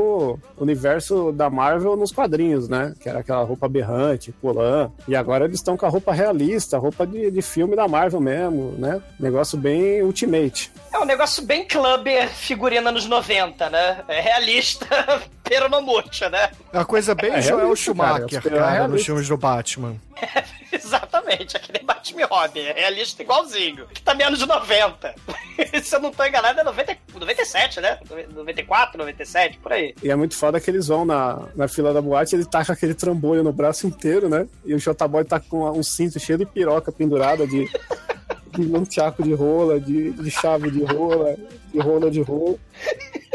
o universo da Marvel nos quadrinhos, né? Que era aquela roupa berrante, colã. E agora eles estão com a roupa realista, roupa de, de filme da Marvel mesmo, né? Negócio bem Ultimate. É um negócio bem clubber figurina nos 90, né? É realista, pero no mucho, né? É uma coisa bem é Joel Schumacher, cara, cara nos filmes do Batman. É, exatamente, aquele Batman Robin, é realista igualzinho. Que tá menos de 90. Se eu não tô enganado, é 90, 97, né? 94, 97, por aí. E é muito foda que eles vão na, na fila da boate, ele tá com aquele trambolho no braço inteiro, né? E o J-Boy tá com um cinto cheio de piroca pendurada de de nunchaku de rola, de, de chave de rola, de rola de rola.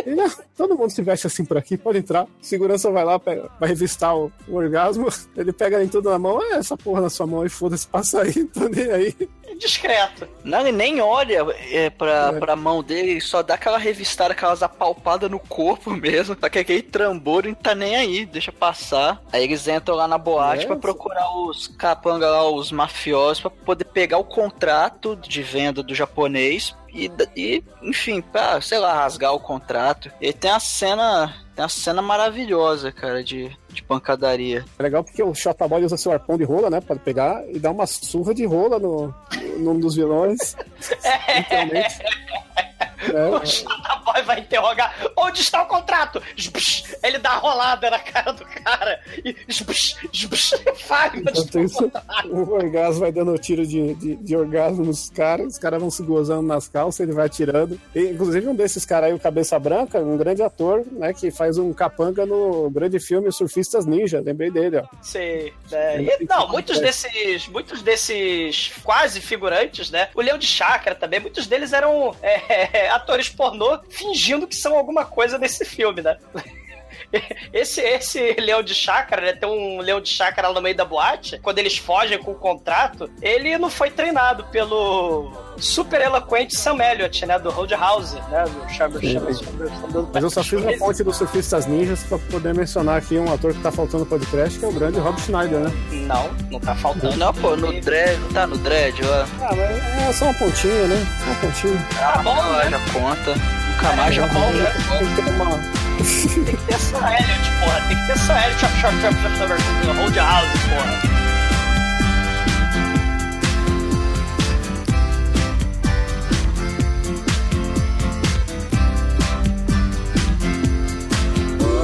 E, né, todo mundo se veste assim por aqui, pode entrar. Segurança vai lá, pega, vai revistar o, o, orgasmo, ele pega em tudo na mão, é essa porra na sua mão e foda-se, passa aí, tô nem aí. Discreto. Não, ele nem olha é, pra, pra mão dele, ele só dá aquela revistada, aquelas apalpadas no corpo mesmo. Só que aquele trambolho não tá nem aí, deixa passar. Aí eles entram lá na boate É, pra procurar os capanga lá, os mafiosos, pra poder pegar o contrato de venda do japonês e, e, enfim, pra, sei lá, rasgar o contrato. E tem a cena. Tem uma cena maravilhosa, cara, de, de pancadaria. É legal porque o Shotaboy usa seu arpão de rola, né? Pra pegar e dar uma surra de rola no, no, num dos vilões. Literalmente. O É, Shataboy vai interrogar: onde está o contrato? Ele dá rolada na cara do cara e onde enquanto o isso, o orgasmo vai dando tiro de, de, de orgasmo nos caras, os caras vão se gozando nas calças, ele vai atirando. E, inclusive, um desses caras aí, o Cabeça Branca, um grande ator, né? Que faz um capanga no grande filme Surfistas Ninja. Lembrei dele, ó. Sim, né? E, não, muitos desses, muitos desses quase figurantes, né? O Leão de Chácara também, muitos deles eram é, atores pornô fingindo que são alguma coisa nesse filme, né? Esse, esse leão de chácara, né? Tem um leão de chácara lá no meio da boate. Quando eles fogem com o contrato, ele não foi treinado pelo super eloquente Sam Elliott, né? Do Roadhouse, né? Do Chamber, Chamber, Chamber, Mas eu só fiz a fonte dos Surfistas Ninjas pra poder mencionar aqui um ator que tá faltando no podcast, que é o grande Rob Schneider, né? Não, não tá faltando. Não, pô, no dread, não tá no dread, ó. Ah, mas é só uma pontinha, né? Só uma pontinha. Tá bom, Ah, né? já conta. Nunca mais já Tá bom, conta. Tem que ter uma. Tem que ter Sam Elliott, porra. Tem que ter Sam Elliott, chop, chop, chop, chop, chop, chop, Roadhouse, porra.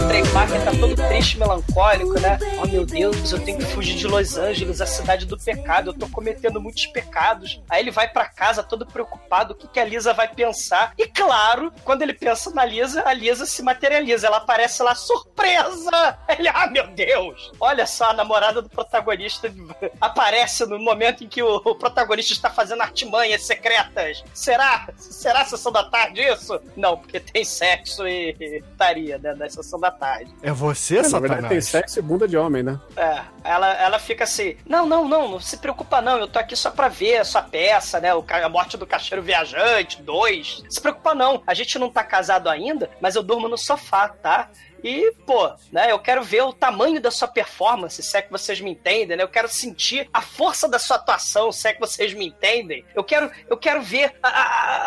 Trey Parker tá todo triste, melancólico, né? Oh meu Deus, eu tenho que fugir de Los Angeles, a cidade do pecado. Eu tô cometendo muitos pecados. Aí ele vai pra casa todo preocupado, o que, que a Lisa vai pensar. E claro, quando ele pensa na Lisa, a Lisa se materializa. Ela aparece lá, surpresa! Ele, ah meu Deus! Olha só, a namorada do protagonista aparece no momento em que o, o protagonista está fazendo artimanhas secretas. Será? Será a sessão da tarde isso? Não, porque tem sexo e e estaria, né? Na sessão da tarde. É você, É, na verdade, tem Satanás? sexo e bunda de homem, né? É, ela, ela fica assim: não, não, não, não se preocupa não, eu tô aqui só pra ver a sua peça, né? O, a morte do caixeiro viajante, dois. Se preocupa não, a gente não tá casado ainda, mas eu durmo no sofá, tá? E, pô, né, eu quero ver o tamanho da sua performance, se é que vocês me entendem, né? Eu quero sentir a força da sua atuação, se é que vocês me entendem. Eu quero, eu quero ver a-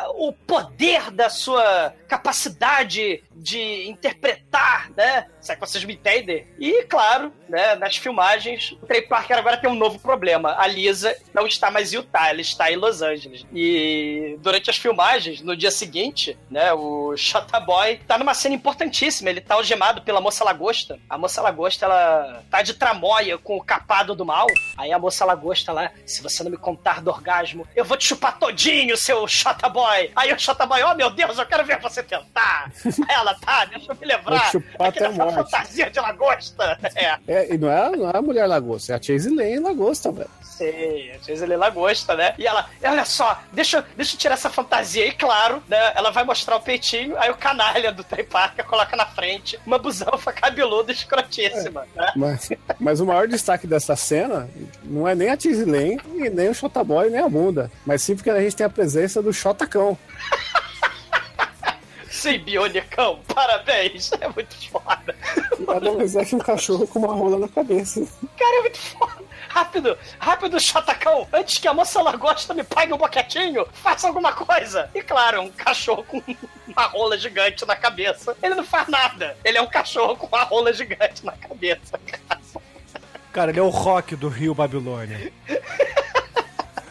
a- o poder da sua capacidade de interpretar, né? Se é que vocês me entendem. E, claro, né, nas filmagens, o Trey Parker agora tem um novo problema. A Lisa não está mais em Utah, ela está em Los Angeles. E durante as filmagens, no dia seguinte, né, o Shota Boy tá numa cena importantíssima. Ele tá algemado pela moça lagosta. A moça lagosta, ela tá de tramóia com o capado do mal. Aí a moça lagosta lá, se você não me contar do orgasmo, eu vou te chupar todinho, seu Shota Boy. Aí o Shota Boy, oh meu Deus, eu quero ver você tentar. Aí ela, tá, deixa eu me lembrar. Vou chupar Aqui até fantasia de lagosta. É. É, e não é, não é a mulher lagosta, é a Chase Lane lagosta, velho. Sei, às vezes ele lagosta, né? E ela, olha só, deixa, eu- deixa eu tirar essa fantasia. E claro, né? Ela vai mostrar o peitinho, aí o canalha do Trey Parker coloca na frente uma busanfa cabeluda escrotíssima, né? Mas, mas o maior destaque dessa cena não é nem a Chase Lane e nem o Shotaboy, nem a bunda. Mas sim porque a gente tem a presença do Shotacão. Sim, Bionicão, parabéns. É muito foda. Nada mais é que um cachorro com uma rola na cabeça. Cara, é muito foda. Rápido, rápido, Chatacão, antes que a moça lagosta me pague um boquetinho, faça alguma coisa. E claro, um cachorro com uma rola gigante na cabeça. Ele não faz nada. Ele é um cachorro com uma rola gigante na cabeça. Cara, ele é o rock do Rio Babilônia.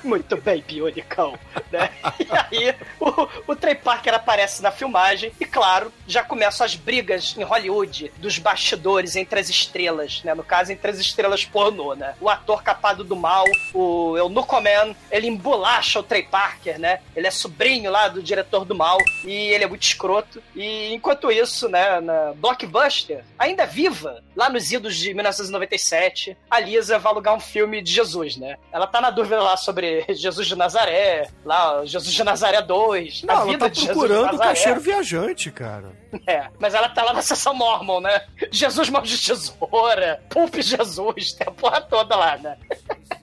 Muito bem, Bionicão. Né? E aí, o, o Trey Parker aparece na filmagem e, claro, já começam as brigas em Hollywood dos bastidores entre as estrelas, né? No caso, entre as estrelas pornô, né? O ator capado do mal, o Eunuco Man, ele embolacha o Trey Parker, né? Ele é sobrinho lá do diretor do mal e ele é muito escroto. E enquanto isso, né, na Blockbuster, ainda viva, lá nos idos de 1997, a Lisa vai alugar um filme de Jesus, né? Ela tá na dúvida lá sobre Jesus de Nazaré, lá, Jesus de Nazaré 2, Não, ela tá procurando o caixeiro viajante, cara. É, mas ela tá lá na sessão Mormon, né? Jesus mão de tesoura, Pulpe Jesus, tem a porra toda lá, né?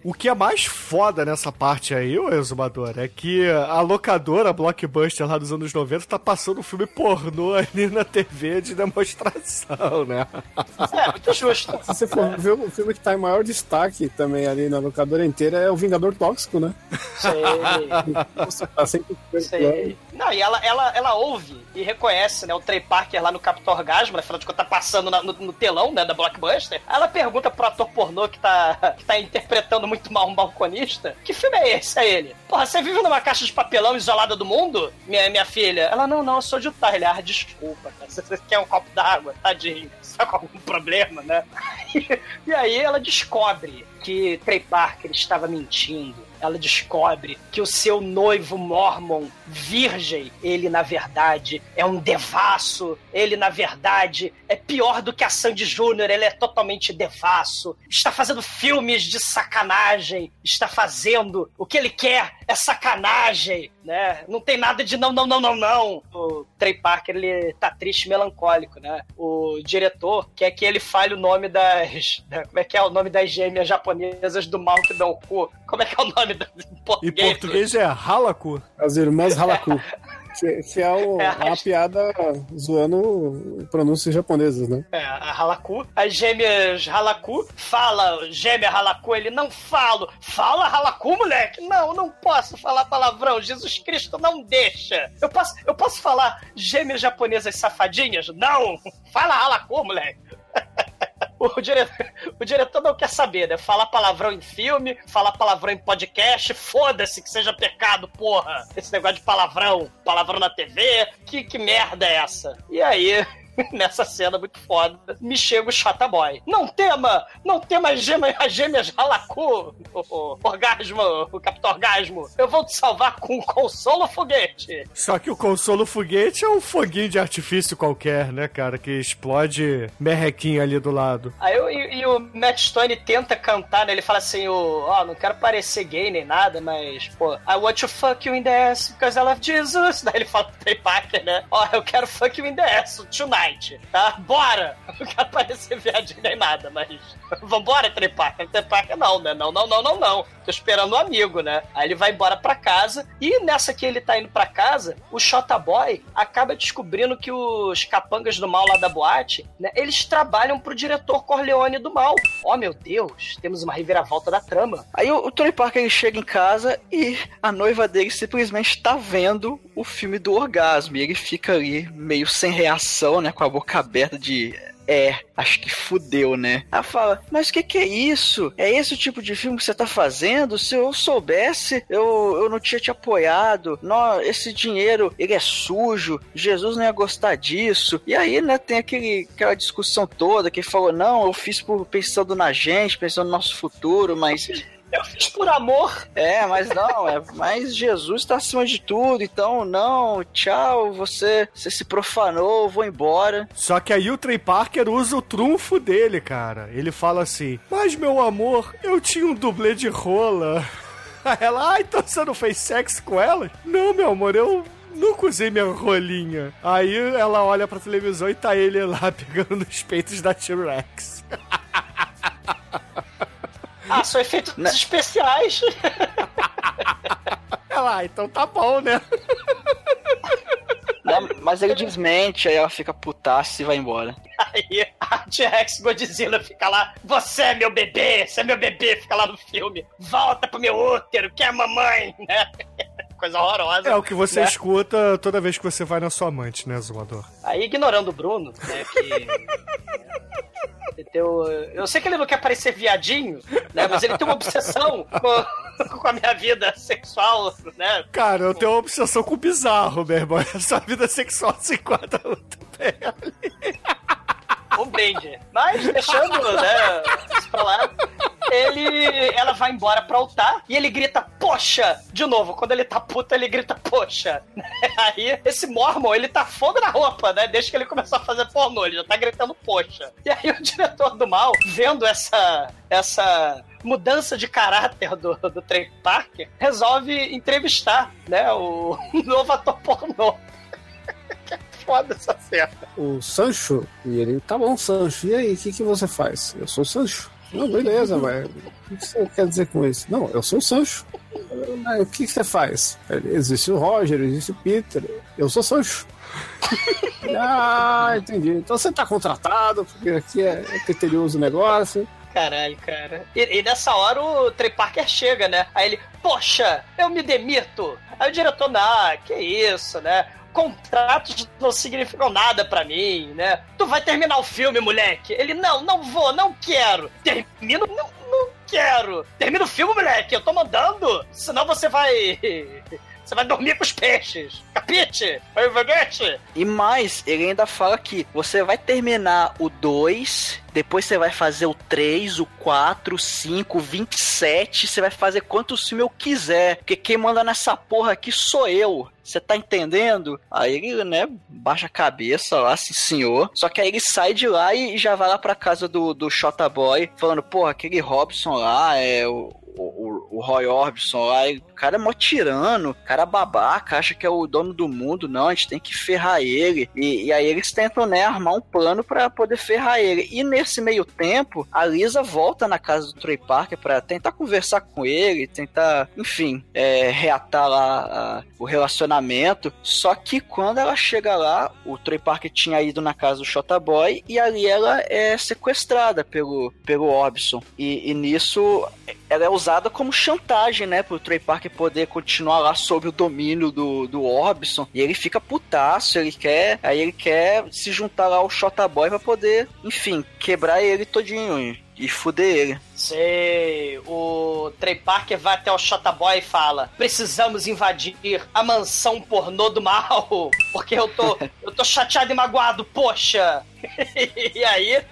O que é mais foda nessa parte aí, ô exumador, é que a locadora Blockbuster lá dos anos 90 tá passando um filme pornô ali na TV de demonstração, né? É, muito justo. Se você for ver o filme que tá em maior destaque também ali na locadora inteira é o Vingador Tóxico, né? Sei. Nossa, tá sempre Sei. Não, e ela, ela, ela ouve e reconhece, né, o Trey Parker lá no Capitão Orgasmo, né, afinal de contas tá passando na- no, no telão, né, da Blockbuster. Ela pergunta pro ator pornô que tá, que tá interpretando muito mal um balconista, que filme é esse? É ele. Porra, você vive numa caixa de papelão isolada do mundo, minha, minha filha? Ela, não, não, eu sou de Utah. Ele, ah, desculpa, cara, você, você quer um copo d'água? Tadinho, você tá com algum problema, né? e aí ela descobre que Trey Parker estava mentindo. Ela descobre que o seu noivo Mormon, virgem, ele na verdade é um devasso, ele na verdade é pior do que a Sandy Júnior, ele é totalmente devasso, está fazendo filmes de sacanagem, está fazendo o que ele quer é sacanagem, né? Não tem nada de não, não, não, não, não. O Trey Parker, ele tá triste melancólico, né? O diretor quer que ele fale o nome das. né, Como é que é o nome das gêmeas japonesas do mal que dão o cu? Como é que é o nome do em Em português? português é Halaku. As irmãs Halaku. Que, que é o- É, uma acho- piada zoando pronúncias japonesas, né? É, a Halaku. As gêmeas Halaku fala, gêmea Halaku, ele não falo. Fala Halaku, moleque? Não, não posso falar palavrão. Jesus Cristo não deixa. Eu posso, eu posso falar gêmeas japonesas safadinhas? Não! Fala Halaku, moleque. O diretor, o diretor não quer saber, né? Falar palavrão em filme, falar palavrão em podcast, foda-se que seja pecado, porra. Esse negócio de palavrão, palavrão na TV, que, que merda é essa? E aí, nessa cena muito foda, me chega o Chata Boy. Não tema, não tema as gêmeas, as gêmeas Halaku, o, o orgasmo, o Capitão Orgasmo. Eu vou te salvar com um consolo foguete. Só que o consolo foguete é um foguinho de artifício qualquer, né, cara? Que explode merrequinho ali do lado. Aí eu- e, e o Matt Stone tenta cantar, né? Ele fala assim, o, ó, não quero parecer gay nem nada, mas, pô, I want to fuck you in the ass because I love Jesus. Daí ele fala pro Trey Parker, né? Ó, eu quero fuck you in the ass tonight, tá? Bora! Não quero parecer viadinho nem nada, mas vambora. Trey Parker não, né? Não, não, não, não, não. Tô esperando um amigo, né? Aí ele vai embora pra casa e nessa que ele tá indo pra casa, o Shota Boy acaba descobrindo que os capangas do mal lá da boate, né? Eles trabalham pro diretor Corleone do mal. Oh, meu Deus, temos uma reviravolta da trama. Aí o, o Tony Parker ele chega em casa e a noiva dele simplesmente tá vendo o filme do orgasmo. E ele fica ali meio sem reação, né? Com a boca aberta de. É, acho que fudeu, né? Ela fala, mas o que, que é isso? É esse o tipo de filme que você tá fazendo? Se eu soubesse, eu, eu não tinha te apoiado. Nó, esse dinheiro, ele é sujo. Jesus não ia gostar disso. E aí, né, tem aquele, aquela discussão toda que falou, não, eu fiz por pensando na gente, pensando no nosso futuro, mas Eu fiz por amor. é, mas não, é, mas Jesus está acima de tudo, então não, tchau, você, você se profanou, vou embora. Só que aí o Trey Parker usa o trunfo dele, cara. Ele fala assim: Mas meu amor, eu tinha um dublê de rola. Aí ela, ah, então você não fez sexo com ela? Não, meu amor, eu nunca usei minha rolinha. Aí ela olha pra televisão e tá ele lá pegando nos peitos da T-Rex. Ah, são efeitos Né? especiais. Ela, ah, então tá bom, né? Né, Mas ele desmente, aí ela fica putaça e vai embora. Aí a T-Rex Godzilla fica lá, você é meu bebê, você é meu bebê, fica lá no filme. Volta pro meu útero, que é a mamãe, né? Coisa horrorosa. É o que você né? escuta toda vez que você vai na sua amante, né, Zumador? Aí, ignorando o Bruno, né, que... Teu, eu sei que ele não quer parecer viadinho, né? Mas ele tem uma obsessão com, com a minha vida sexual, né? Cara, eu tenho uma obsessão com o bizarro, meu irmão. Essa vida sexual se enquadra muito bem. Um brinde. Mas deixando, né, isso pra lá, ele, ela vai embora pra altar e ele grita, poxa! De novo, quando ele tá puto, ele grita, poxa! Aí, esse Mormon, ele tá fogo na roupa, né? Desde que ele começou a fazer pornô, ele já tá gritando, poxa! E aí o diretor do mal, vendo essa, essa mudança de caráter do, do Trey Parker, resolve entrevistar, né, o novo ator pornô. Foda essa cena. O Sancho, e ele, tá bom, Sancho, e aí, o que, que você faz? Eu sou o Sancho. Não, beleza, mas o que você quer dizer com isso? Não, eu sou o Sancho. Mas O que que você faz? Existe o Roger, existe o Peter. Eu sou Sancho. ah, entendi. Então você tá contratado, porque aqui é, é criterioso o negócio. Caralho, cara. E, e nessa hora o Trey Parker chega, né? Aí ele, poxa, eu me demito. Aí o diretor, não, que isso, né? Contratos não significam nada pra mim, né? Tu vai terminar o filme, moleque. Ele, não, não vou, não quero. Termino, não, não quero. Termina o filme, moleque, eu tô mandando. Senão você vai. Você vai dormir com os peixes. Capite? Vaguete? E mais, ele ainda fala que você vai terminar o 2, depois você vai fazer o 3, o 4, o 5, o 27, você vai fazer quantos filmes eu quiser, porque quem manda nessa porra aqui sou eu. Você tá entendendo? Aí ele, né, baixa a cabeça lá, assim, senhor. Só que aí ele sai de lá e já vai lá pra casa do, do Shota Boy, falando, porra, aquele Robson lá é o, o, o Roy Orbison lá, e o cara é mó tirano, cara é babaca, acha que é o dono do mundo, não, a gente tem que ferrar ele. E, e aí eles tentam, né, armar um plano pra poder ferrar ele. E nesse meio tempo, a Lisa volta na casa do Trey Parker pra tentar conversar com ele, tentar, enfim, é, reatar lá a- o relacionamento. Só que quando ela chega lá, o Trey Parker tinha ido na casa do Shota Boy e ali ela é sequestrada pelo, pelo Orbison. E, e nisso ela é usada como chantagem, né? Pro Trey Parker poder continuar lá sob o domínio do, do Orbison. E ele fica putaço, ele quer. Aí ele quer se juntar lá ao Shota Boy pra poder, enfim, quebrar ele todinho e, e fuder ele. Sei, o Trey Parker vai até o Shota Boy e fala: Precisamos invadir a mansão pornô do mal, porque eu tô, eu tô chateado e magoado, poxa! e aí,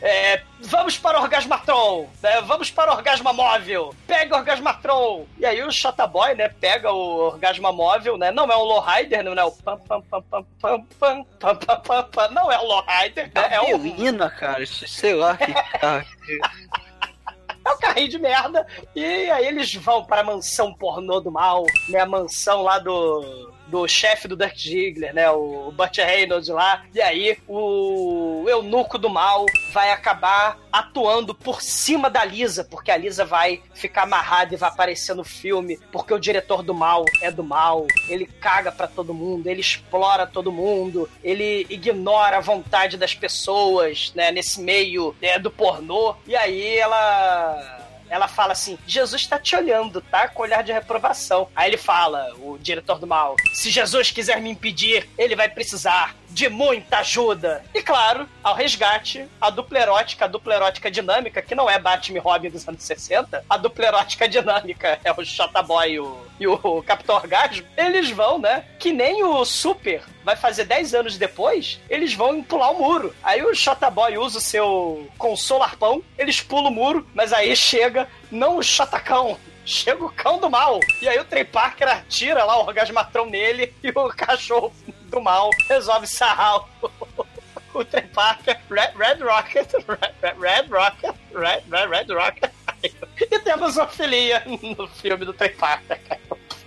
é, vamos para o Orgasmatron, né? Vamos para o Orgasma Móvel, pega o Orgasmatron! E aí o Shota Boy, né, pega o Orgasma Móvel, né? Não é o Lowrider, não é o pam pam pam pam pam pam pam pam pam pam, não é o Lowrider, né? É o Menina, cara, sei lá que. é um carrinho de merda. E aí eles vão para a mansão pornô do mal, né? A mansão lá do. Do chefe do Dirk Ziggler, né? O Butch Reynolds lá. E aí, o eunuco do mal vai acabar atuando por cima da Lisa, porque a Lisa vai ficar amarrada e vai aparecer no filme, porque o diretor do mal é do mal. Ele caga pra todo mundo, ele explora todo mundo, ele ignora a vontade das pessoas, né? Nesse meio né, do pornô. E aí ela ela fala assim: Jesus tá te olhando, tá? Com olhar de reprovação. Aí ele fala, o diretor do mal: se Jesus quiser me impedir, ele vai precisar de muita ajuda. E claro, ao resgate, a dupla erótica, a dupla erótica dinâmica, que não é Batman Robin dos anos 60, a dupla erótica dinâmica é o Shota Boy e o, e o Capitão Orgasmo, eles vão, né? Que nem o Super vai fazer 10 anos depois, eles vão pular o muro. Aí o Shota Boy usa o seu consolarpão, eles pulam o muro, mas aí chega não o Chotacão, chega o cão do mal. E aí o Trey Parker atira lá o orgasmatrão nele e o cachorro do mal resolve sarrar o, o. Red, Red Rocket, Red, Red, Rocket, Red, Red, Red Rocket. E temos uma filhinha no filme do Trey cara.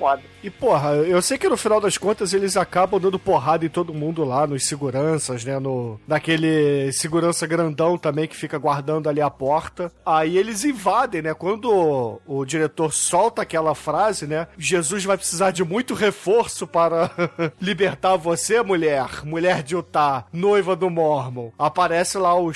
Foda. E porra, eu sei que no final das contas eles acabam dando porrada em todo mundo lá, nos seguranças, né? No, naquele segurança grandão também que fica guardando ali a porta. Aí eles invadem, né? Quando o, o diretor solta aquela frase, né? Jesus vai precisar de muito reforço para libertar você, mulher, mulher de Utah, noiva do Mormon. Aparece lá o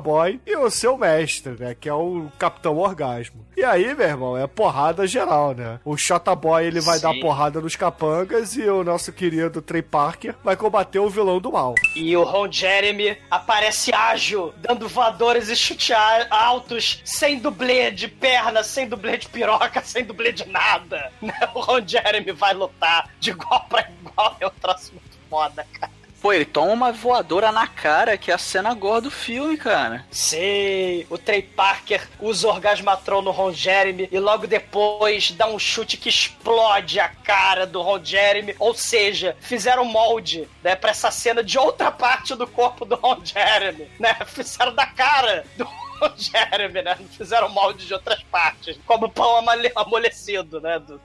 Boy e o seu mestre, né? Que é o Capitão Orgasmo. E aí, meu irmão, é porrada geral, né? O Boy ele vai Sim. dar porrada nos capangas e o nosso querido Trey Parker vai combater o vilão do mal. E o Ron Jeremy aparece ágil, dando voadores e chute altos, sem dublê de perna, sem dublê de piroca, sem dublê de nada. O Ron Jeremy vai lutar de igual pra igual. É um troço muito foda, cara. Pô, ele toma uma voadora na cara, que é a cena gore do filme, cara. Sei, o Trey Parker usa o Orgasmatron no Ron Jeremy e logo depois dá um chute que explode a cara do Ron Jeremy. Ou seja, fizeram molde, né, pra essa cena de outra parte do corpo do Ron Jeremy, né? Fizeram da cara do Ron Jeremy, né? Fizeram molde de outras partes, como pão amole- amolecido, né? do-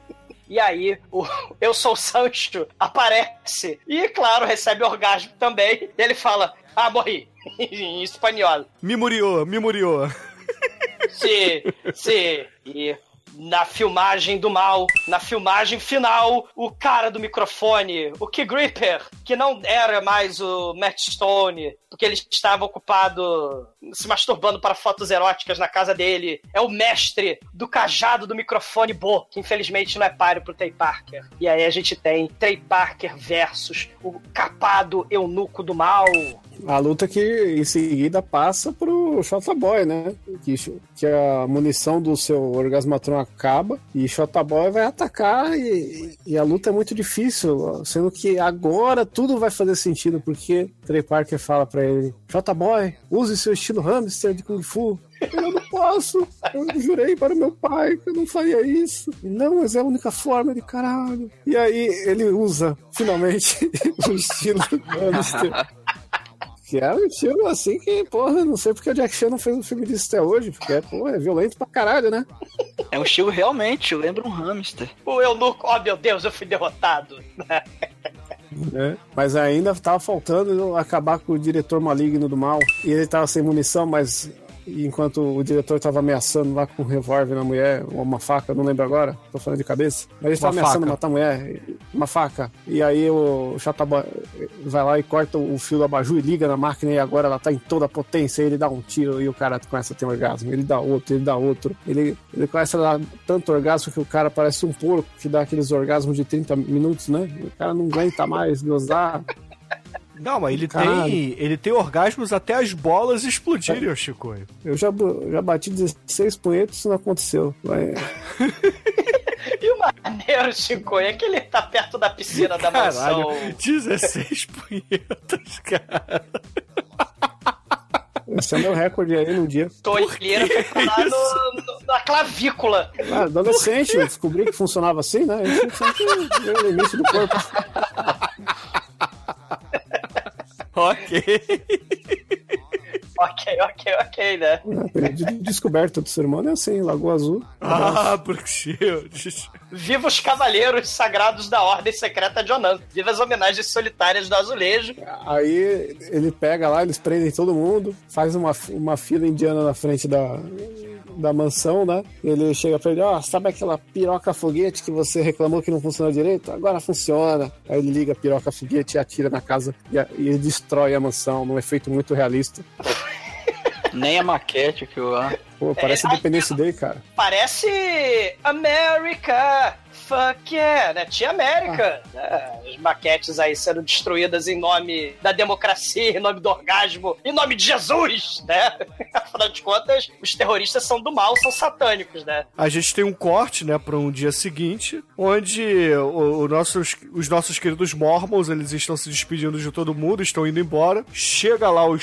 E aí, o Eu Sou Sancho aparece. E, claro, recebe orgasmo também. E ele fala: Ah, morri. em espanhol. Me murió, me murió. Sim, sim. E na filmagem do mal, na filmagem final, o cara do microfone, o Key Gripper, que não era mais o Matt Stone, porque ele estava ocupado se masturbando para fotos eróticas na casa dele, é o mestre do cajado do microfone Bo, que infelizmente não é páreo pro Trey Parker. E aí a gente tem Trey Parker versus o capado eunuco do mal. A luta que em seguida passa pro Shota Boy, né? Que, que a munição do seu orgasmatron acaba e Shota Boy vai atacar e, e a luta é muito difícil, sendo que agora tudo vai fazer sentido, porque Trey Parker fala pra ele: Shota Boy, use seu estilo hamster de Kung Fu. Eu não posso. Eu jurei para meu pai que eu não faria isso. Não, mas é a única forma de caralho. E aí ele usa, finalmente, o estilo hamster. Que é um estilo assim que, porra, não sei porque o Jack Chan não fez um filme disso até hoje, porque é, porra, é violento pra caralho, né? É um estilo realmente, lembra um hamster. O eunuco, oh meu Deus, eu fui derrotado. É, mas ainda tava faltando acabar com o diretor maligno do mal. E ele tava sem munição, mas enquanto o diretor tava ameaçando lá com um revólver na mulher, ou uma faca, não lembro agora, tô falando de cabeça. Mas ele tava Uma ameaçando faca. matar a mulher, uma faca. E aí o Chataba vai lá e corta o fio do abajur e liga na máquina, e agora ela tá em toda a potência. Ele dá um tiro e o cara começa a ter orgasmo. Ele dá outro, ele dá outro. Ele, ele começa a dar tanto orgasmo que o cara parece um porco que dá aqueles orgasmos de 30 minutos, né? O cara não aguenta mais gozar. Não, mas ele tem, ele tem orgasmos até as bolas explodirem, ô Chico. Eu já, já bati 16 punhetos, isso não aconteceu. Vai- E o maneiro, Chico, é que ele tá perto da piscina da mansão. Caralho, 16 punhetas, cara. Esse é o meu recorde aí num dia. Tolheira foi lá no, no- na clavícula. Ah, adolescente, eu descobri que funcionava assim, né? A gente sempre vê o limite do corpo. ok. Ok, ok, ok, né? De descoberta do ser humano é assim, Lagoa Azul. Ah, Shields. Viva os cavaleiros sagrados da Ordem Secreta de Onan. Viva as homenagens solitárias do azulejo. Aí ele pega lá, eles prendem todo mundo, faz uma, uma fila indiana na frente da, da mansão, né? Ele chega pra ele, ó, sabe aquela piroca foguete que você reclamou que não funcionou direito? Agora funciona. Aí ele liga a piroca foguete e atira na casa e, a- e destrói a mansão num efeito muito realista. Nem a maquete que eu lá. Pô, parece É, Independence Day, cara. Parece America. Fuck yeah, né? Tinha América. né? As maquetes aí sendo destruídas em nome da democracia, em nome do orgasmo, em nome de Jesus, né? Afinal de contas, os terroristas são do mal, são satânicos, né? A gente tem um corte, né, para um dia seguinte, onde o, o nossos, os nossos queridos Mormons, eles estão se despedindo de todo mundo, estão indo embora. Chega lá o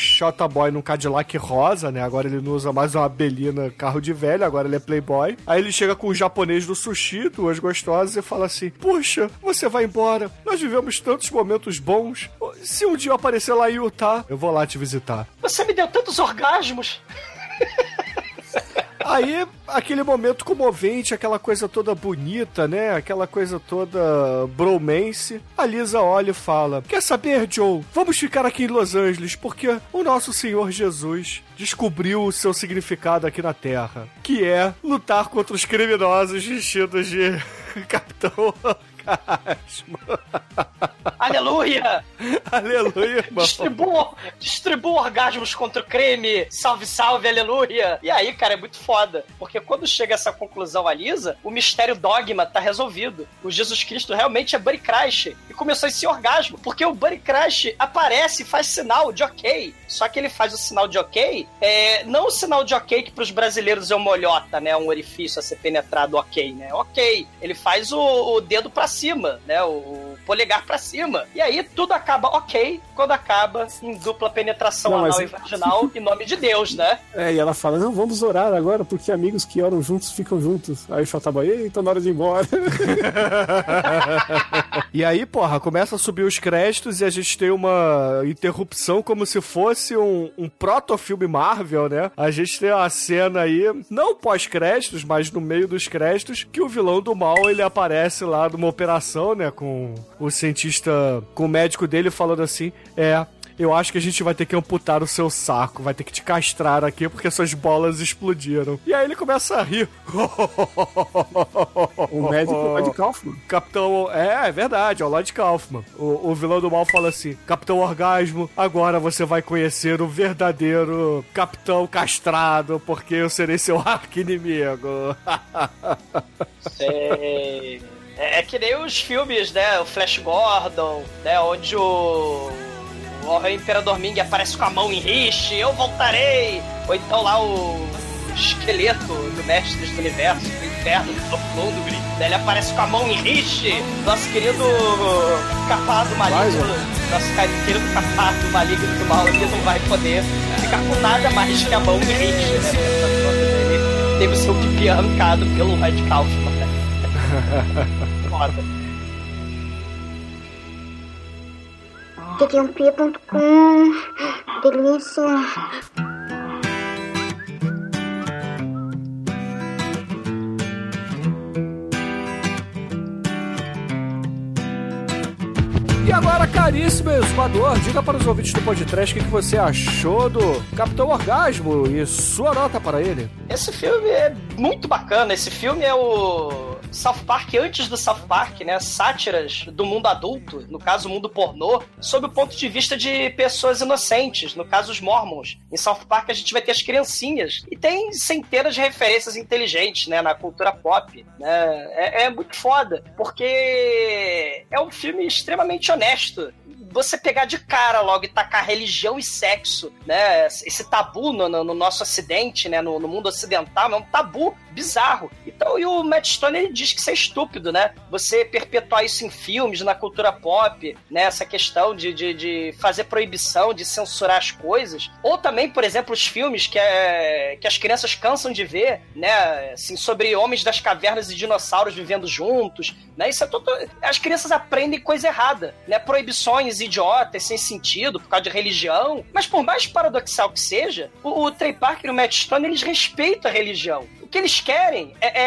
Boy num Cadillac rosa, né? Agora ele não usa mais uma Belina carro de velho, agora ele é playboy. Aí ele chega com o japonês do sushi, duas gostosas, e fala assim: Puxa, você vai embora. Nós vivemos tantos momentos bons. Se um dia eu aparecer lá em Utah, eu vou lá te visitar. Você me deu tantos orgasmos. Aí, aquele momento comovente, aquela coisa toda bonita, né? Aquela coisa toda bromance. A Lisa olha e fala: Quer saber, Joe? Vamos ficar aqui em Los Angeles, porque o nosso Senhor Jesus descobriu o seu significado aqui na Terra, que é lutar contra os criminosos vestidos de Capitão Orgasmo. Aleluia! Aleluia, irmão. Distribua, distribua orgasmos contra o crime. Salve, salve, aleluia. E aí, cara, é muito foda. Porque quando chega essa conclusão a Lisa, o mistério dogma tá resolvido. O Jesus Cristo realmente é Buddy Crash. E começou esse orgasmo. Porque o Buddy Crash aparece e faz sinal de ok. Só que ele faz o sinal de ok, é, não o sinal de ok que pros brasileiros é uma olhota, né? Um orifício a ser penetrado ok, né? Ok. Ele faz o, o dedo pra cima, né? O, o polegar pra cima. E aí tudo acaba ok quando acaba em dupla penetração Não, mas- anal e vaginal em nome de Deus, né? É, e ela fala, não, vamos orar agora, porque amigos que oram juntos ficam juntos. Aí o Shota Boy, eita, na hora de ir embora. E aí, porra, começa a subir os créditos e a gente tem uma interrupção como se fosse um, um proto-filme Marvel, né? A gente tem uma cena aí, não pós-créditos, mas no meio dos créditos, que o vilão do mal, ele aparece lá numa operação, né? Com o cientista, com o médico dele falando assim, é... eu acho que a gente vai ter que amputar o seu saco, vai ter que te castrar aqui porque suas bolas explodiram. E aí ele começa a rir. O médico é o Lloyd Kaufman. Capitão. É, é verdade, é o Lloyd Kaufman. O, o vilão do mal fala assim: Capitão Orgasmo, agora você vai conhecer o verdadeiro Capitão Castrado, porque eu serei seu arqui-inimigo. É, é, é que nem os filmes, né? O Flash Gordon, né? Onde o. O Imperador Ming aparece com a mão em riche, eu voltarei! Ou então lá o esqueleto do Mestres do Universo, do Inferno, do Lundgren, né? ele aparece com a mão em riche, nosso querido capado maligno, nosso querido capado maligno do mal, ele não vai poder ficar com nada mais que a mão em riche, né? Ele teve o seu pipi arrancado pelo Red né? Foda. td1p.com Delícia. E agora, caríssimo exumador, diga para os ouvintes do podcast o que você achou do Capitão Orgasmo e sua nota para ele. Esse filme é muito bacana. Esse filme é o South Park antes do South Park, né? Sátiras do mundo adulto, no caso o mundo pornô, sob o ponto de vista de pessoas inocentes, no caso os Mormons. Em South Park a gente vai ter as criancinhas. E tem centenas de referências inteligentes, né? Na cultura pop. Né? É, é muito foda, porque é um filme extremamente honesto você pegar de cara logo e tacar religião e sexo, né? Esse tabu no, no- no nosso ocidente, né? No, no mundo ocidental, é um tabu bizarro. Então, e o Matt Stone ele diz que isso é estúpido, né? Você perpetuar isso em filmes, na cultura pop, né? Essa questão de, de, de fazer proibição, de censurar as coisas. Ou também, por exemplo, os filmes que, é, que as crianças cansam de ver, né? Assim, sobre homens das cavernas e dinossauros vivendo juntos, né? Isso é tudo. As crianças aprendem coisa errada, né? Proibições idiotas, sem sentido, por causa de religião. Mas por mais paradoxal que seja, o, o Trey Parker e o Matt Stone, eles respeitam a religião. O que eles querem é,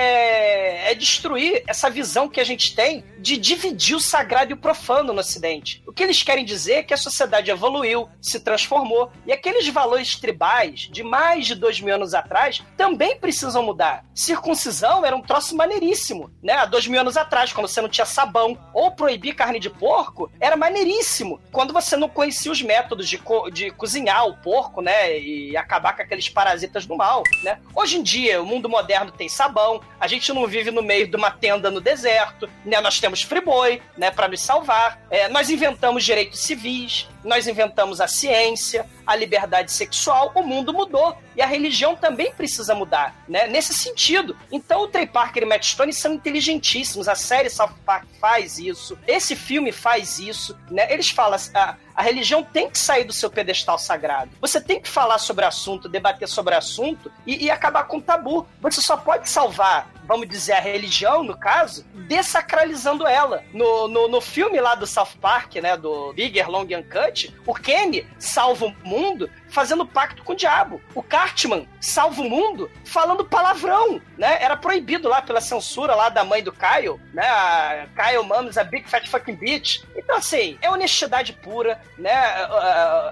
é- é destruir essa visão que a gente tem de dividir o sagrado e o profano no Ocidente. O que eles querem dizer é que a sociedade evoluiu, se transformou, e aqueles valores tribais de mais de dois mil anos atrás também precisam mudar. Circuncisão era um troço maneiríssimo, né? Há dois mil anos atrás, quando você não tinha sabão, ou proibir carne de porco, era maneiríssimo. Quando você não conhecia os métodos de, co- de cozinhar o porco, né? E acabar com aqueles parasitas do mal, né? Hoje em dia, o mundo moderno tem sabão, a gente não vive no meio de uma tenda no deserto, né? Nós temos friboi, né? Para nos salvar. É, nós inventamos direitos civis, nós inventamos a ciência, a liberdade sexual, o mundo mudou. E a religião também precisa mudar, né? Nesse sentido. Então o Trey Parker e Matt Stone são inteligentíssimos. A série South Park faz isso. Esse filme faz isso, né? Eles falam... A, a religião tem que sair do seu pedestal sagrado. Você tem que falar sobre assunto, debater sobre assunto e, e acabar com o tabu. Você só pode salvar, vamos dizer, a religião, no caso, desacralizando ela. No, no, no filme lá do South Park, né, do Bigger, Long and Cut, o Kenny salva o mundo fazendo pacto com o diabo. O Cartman salva o mundo falando palavrão, né? Era proibido lá pela censura lá da mãe do Kyle, né? A Kyle Mams, a Big Fat Fucking Bitch. Então, assim, é honestidade pura, né?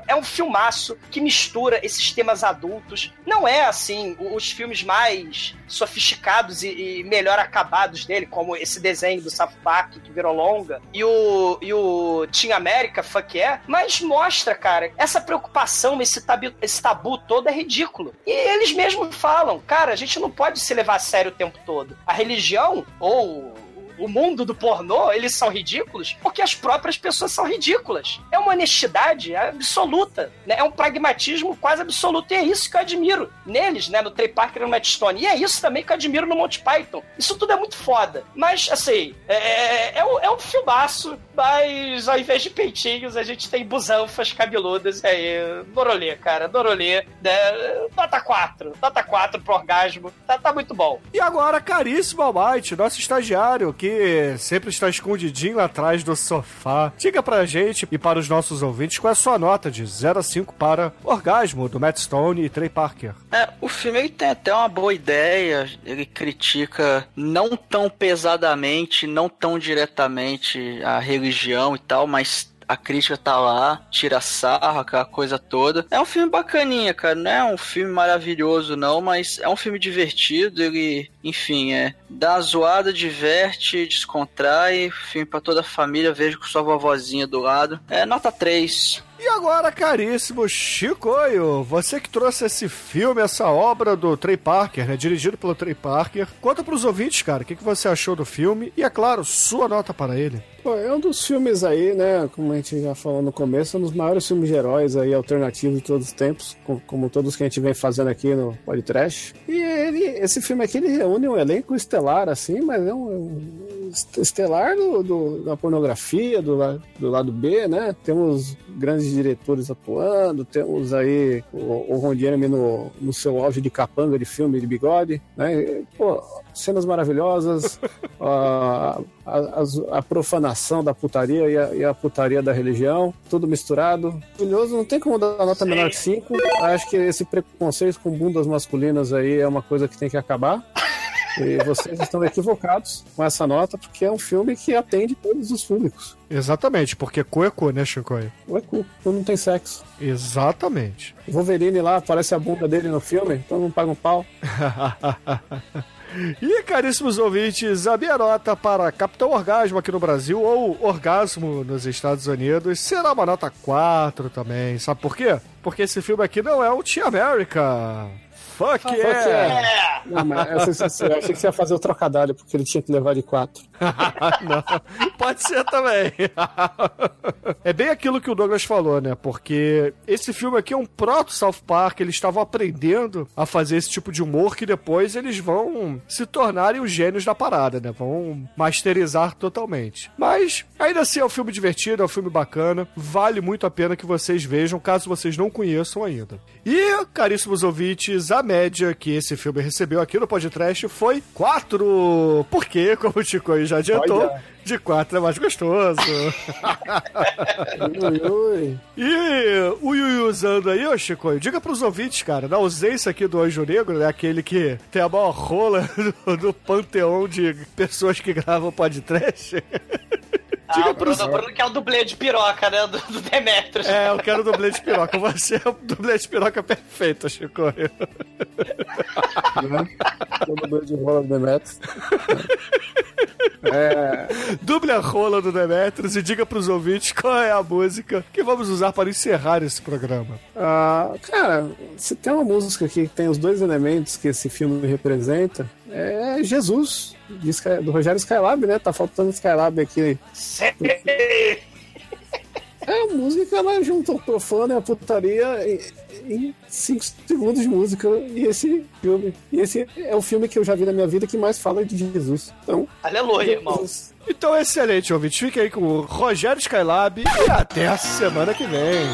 É um filmaço que mistura esses temas adultos. Não é, assim, os filmes mais sofisticados e, e melhor acabados dele, como esse desenho do South Park, que virou longa, e o, e o Team America, fuck yeah, mas mostra, cara, essa preocupação, esse tabu, esse tabu todo é ridículo. E eles mesmos falam, cara, a gente não pode se levar a sério o tempo todo. A religião, ou o mundo do pornô, eles são ridículos porque as próprias pessoas são ridículas. É uma honestidade absoluta, né? É um pragmatismo quase absoluto. E é isso que eu admiro neles, né? No Trey Parker e no Matt Stone. E é isso também que eu admiro no Monty Python. Isso tudo é muito foda. Mas, assim, é, é, é um, é um filmaço, mas ao invés de peitinhos, a gente tem busanfas cabeludas. É, Dorolê, cara, Dorolê. Né? Nota 4. Nota 4 pro orgasmo. Tá, tá muito bom. E agora, caríssimo Almighty, nosso estagiário, que sempre está escondidinho lá atrás do sofá. Diga pra gente e para os nossos ouvintes qual é a sua nota de 0 a 5 para Orgasmo, do Matt Stone e Trey Parker. É, o filme ele tem até uma boa ideia, ele critica não tão pesadamente, não tão diretamente a religião e tal, mas a crítica tá lá, tira sarro, aquela coisa toda. É um filme bacaninha, cara. Não é um filme maravilhoso, não, mas é um filme divertido. Ele, enfim, é. Dá uma zoada, diverte, descontrai. Filme pra toda a família. Vejo com sua vovozinha do lado. É nota 3. E agora, caríssimo Chicoio, você que trouxe esse filme, essa obra do Trey Parker, né, dirigido pelo Trey Parker, conta pros ouvintes, cara, o que, que você achou do filme e, é claro, sua nota para ele. Pô, é um dos filmes aí, né? Como a gente já falou no começo, é um dos maiores filmes de heróis aí, alternativos de todos os tempos, como, todos que a gente vem fazendo aqui no Podcast. E ele, esse filme aqui ele reúne um elenco estelar, assim, mas é um, estelar do, do, da pornografia, do, do lado B, né? Temos grandes diretores atuando, temos aí o, o Ron Jeremy no, no seu auge de capanga de filme de bigode, né? Pô, cenas maravilhosas, a, a, a profanação da putaria e a, e a putaria da religião, tudo misturado. Maravilhoso, não tem como dar nota menor que 5. Acho que esse preconceito com bundas masculinas aí é uma coisa que tem que acabar. E vocês estão equivocados com essa nota, porque é um filme que atende todos os públicos. Exatamente, porque cu é cu, né, Chicoio? Ué, cu, então não tem sexo. Exatamente. Wolverine lá, aparece a bunda dele no filme, então não paga um pau. E, caríssimos ouvintes, a minha nota para Capitão Orgasmo aqui no Brasil, ou Orgasmo nos Estados Unidos, será uma nota 4 também. Sabe por quê? Porque esse filme aqui não é um Teen America. Fuck Ah, yeah! fuck yeah. Não, mas essa- essa- eu achei que você ia fazer o trocadilho, porque ele tinha que levar de 4. não, pode ser também. é bem aquilo que o Douglas falou, né? Porque esse filme aqui é um proto South Park, eles estavam aprendendo a fazer esse tipo de humor que depois eles vão se tornarem os gênios da parada, né? Vão masterizar totalmente. Mas ainda assim é um filme divertido, é um filme bacana, vale muito a pena que vocês vejam, caso vocês não conheçam ainda. E, caríssimos ouvintes, a média que esse filme recebeu aqui no podcast foi 4. Porque, como o Chico aí já adiantou, Olha. de 4 é mais gostoso. Ui, ui. E o Yuyu usando aí, ô Chico, diga pros ouvintes, cara, na ausência aqui do Anjo Negro, né, aquele que tem a maior rola do, do panteão de pessoas que gravam podcast. Ah, o Bruno, o Bruno que é o dublê de piroca, né? Do, do Demetrius. É, eu quero dublê de piroca. Você é o dublê de piroca perfeito, Chico. Todo mundo de rola do Demetrius. É, Duble a rola do Demetrius e diga pros ouvintes qual é a música que vamos usar para encerrar esse programa. ah, cara, se tem uma música aqui que tem os dois elementos que esse filme representa, é Jesus, de Sky- do Rogério Skylab, né? Tá faltando Skylab aqui. É, a música, ela junta o profano e a putaria em 5 segundos de música. E esse filme, e esse é o filme que eu já vi na minha vida que mais fala de Jesus. Então, Aleluia, irmão. Jesus. Então, excelente, ouvinte. Fique aí com o Rogério Skylab e até a semana que vem.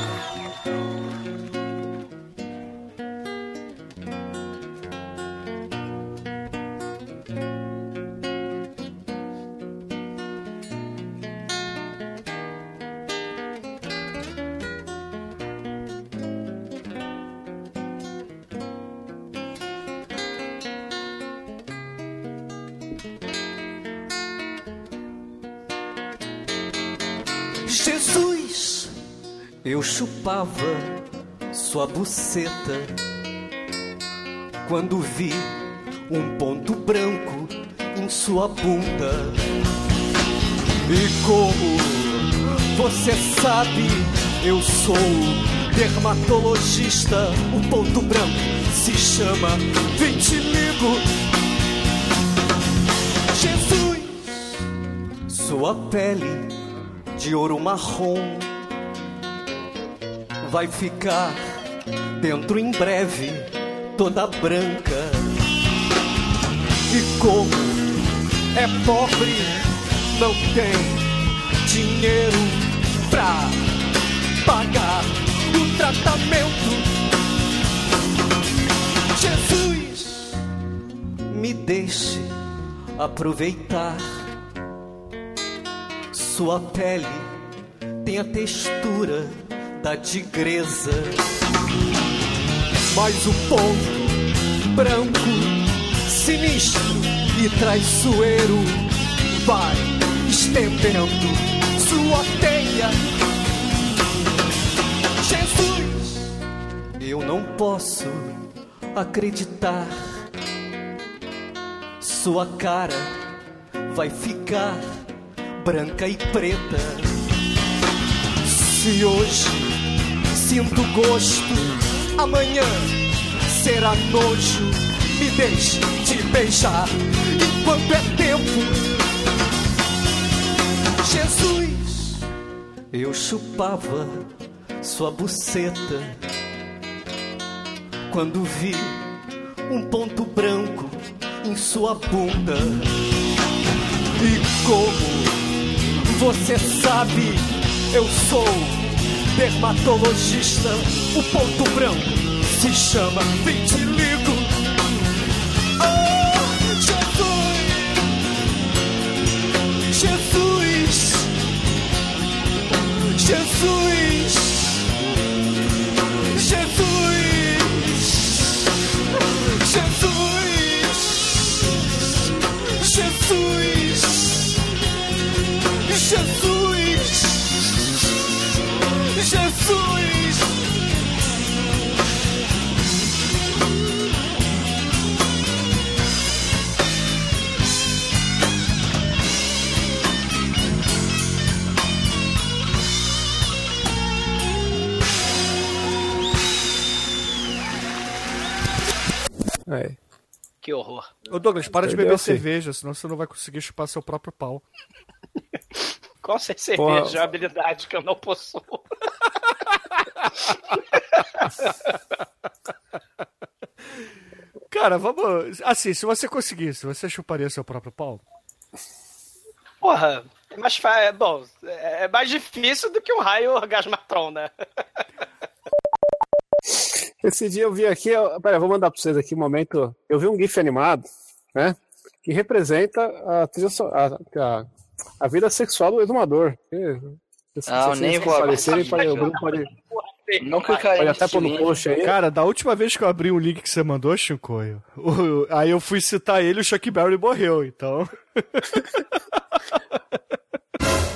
Eu chupava sua buceta quando vi um ponto branco em sua bunda. E como você sabe, eu sou dermatologista. O ponto branco se chama vitiligo. Jesus, sua pele de ouro marrom vai ficar dentro em breve toda branca. E como é pobre, não tem dinheiro pra pagar o tratamento. Jesus, me deixe aproveitar sua pele tem a textura da tigresa. Mas o ponto branco, sinistro e traiçoeiro vai estendendo sua teia. Jesus, eu não posso acreditar. Sua cara vai ficar branca e preta. Se hoje sinto gosto, amanhã será nojo. Me deixe te beijar enquanto é tempo. Jesus, eu chupava sua buceta quando vi um ponto branco em sua bunda. E como você sabe, eu sou dermatologista. O ponto branco se chama vitiligo. Oh, Jesus! Jesus! Jesus! Que horror. Ô Douglas, para de Perdeu, beber sim. cerveja, senão você não vai conseguir chupar seu próprio pau. Qual ser Porra. cerveja é uma habilidade que eu não possuo. Cara, vamos. Assim, se você conseguisse, você chuparia seu próprio pau? Porra, é mais fa... é, bom, é mais difícil do que um raio orgasmatron, né? Esse dia eu vi aqui, eu, pera, eu vou mandar pra vocês aqui um momento. Eu vi um GIF animado, né? Que representa a, a, a, a vida sexual do exumador. Se- Ah, nem vou aparecerem, esse pode, o. Bruno pode, Não clicaria pode até pôr no post aí. Cara, da última vez que eu abri o link que você mandou, Shinkoio, o- aí eu fui citar ele e o Chuck Berry morreu, então.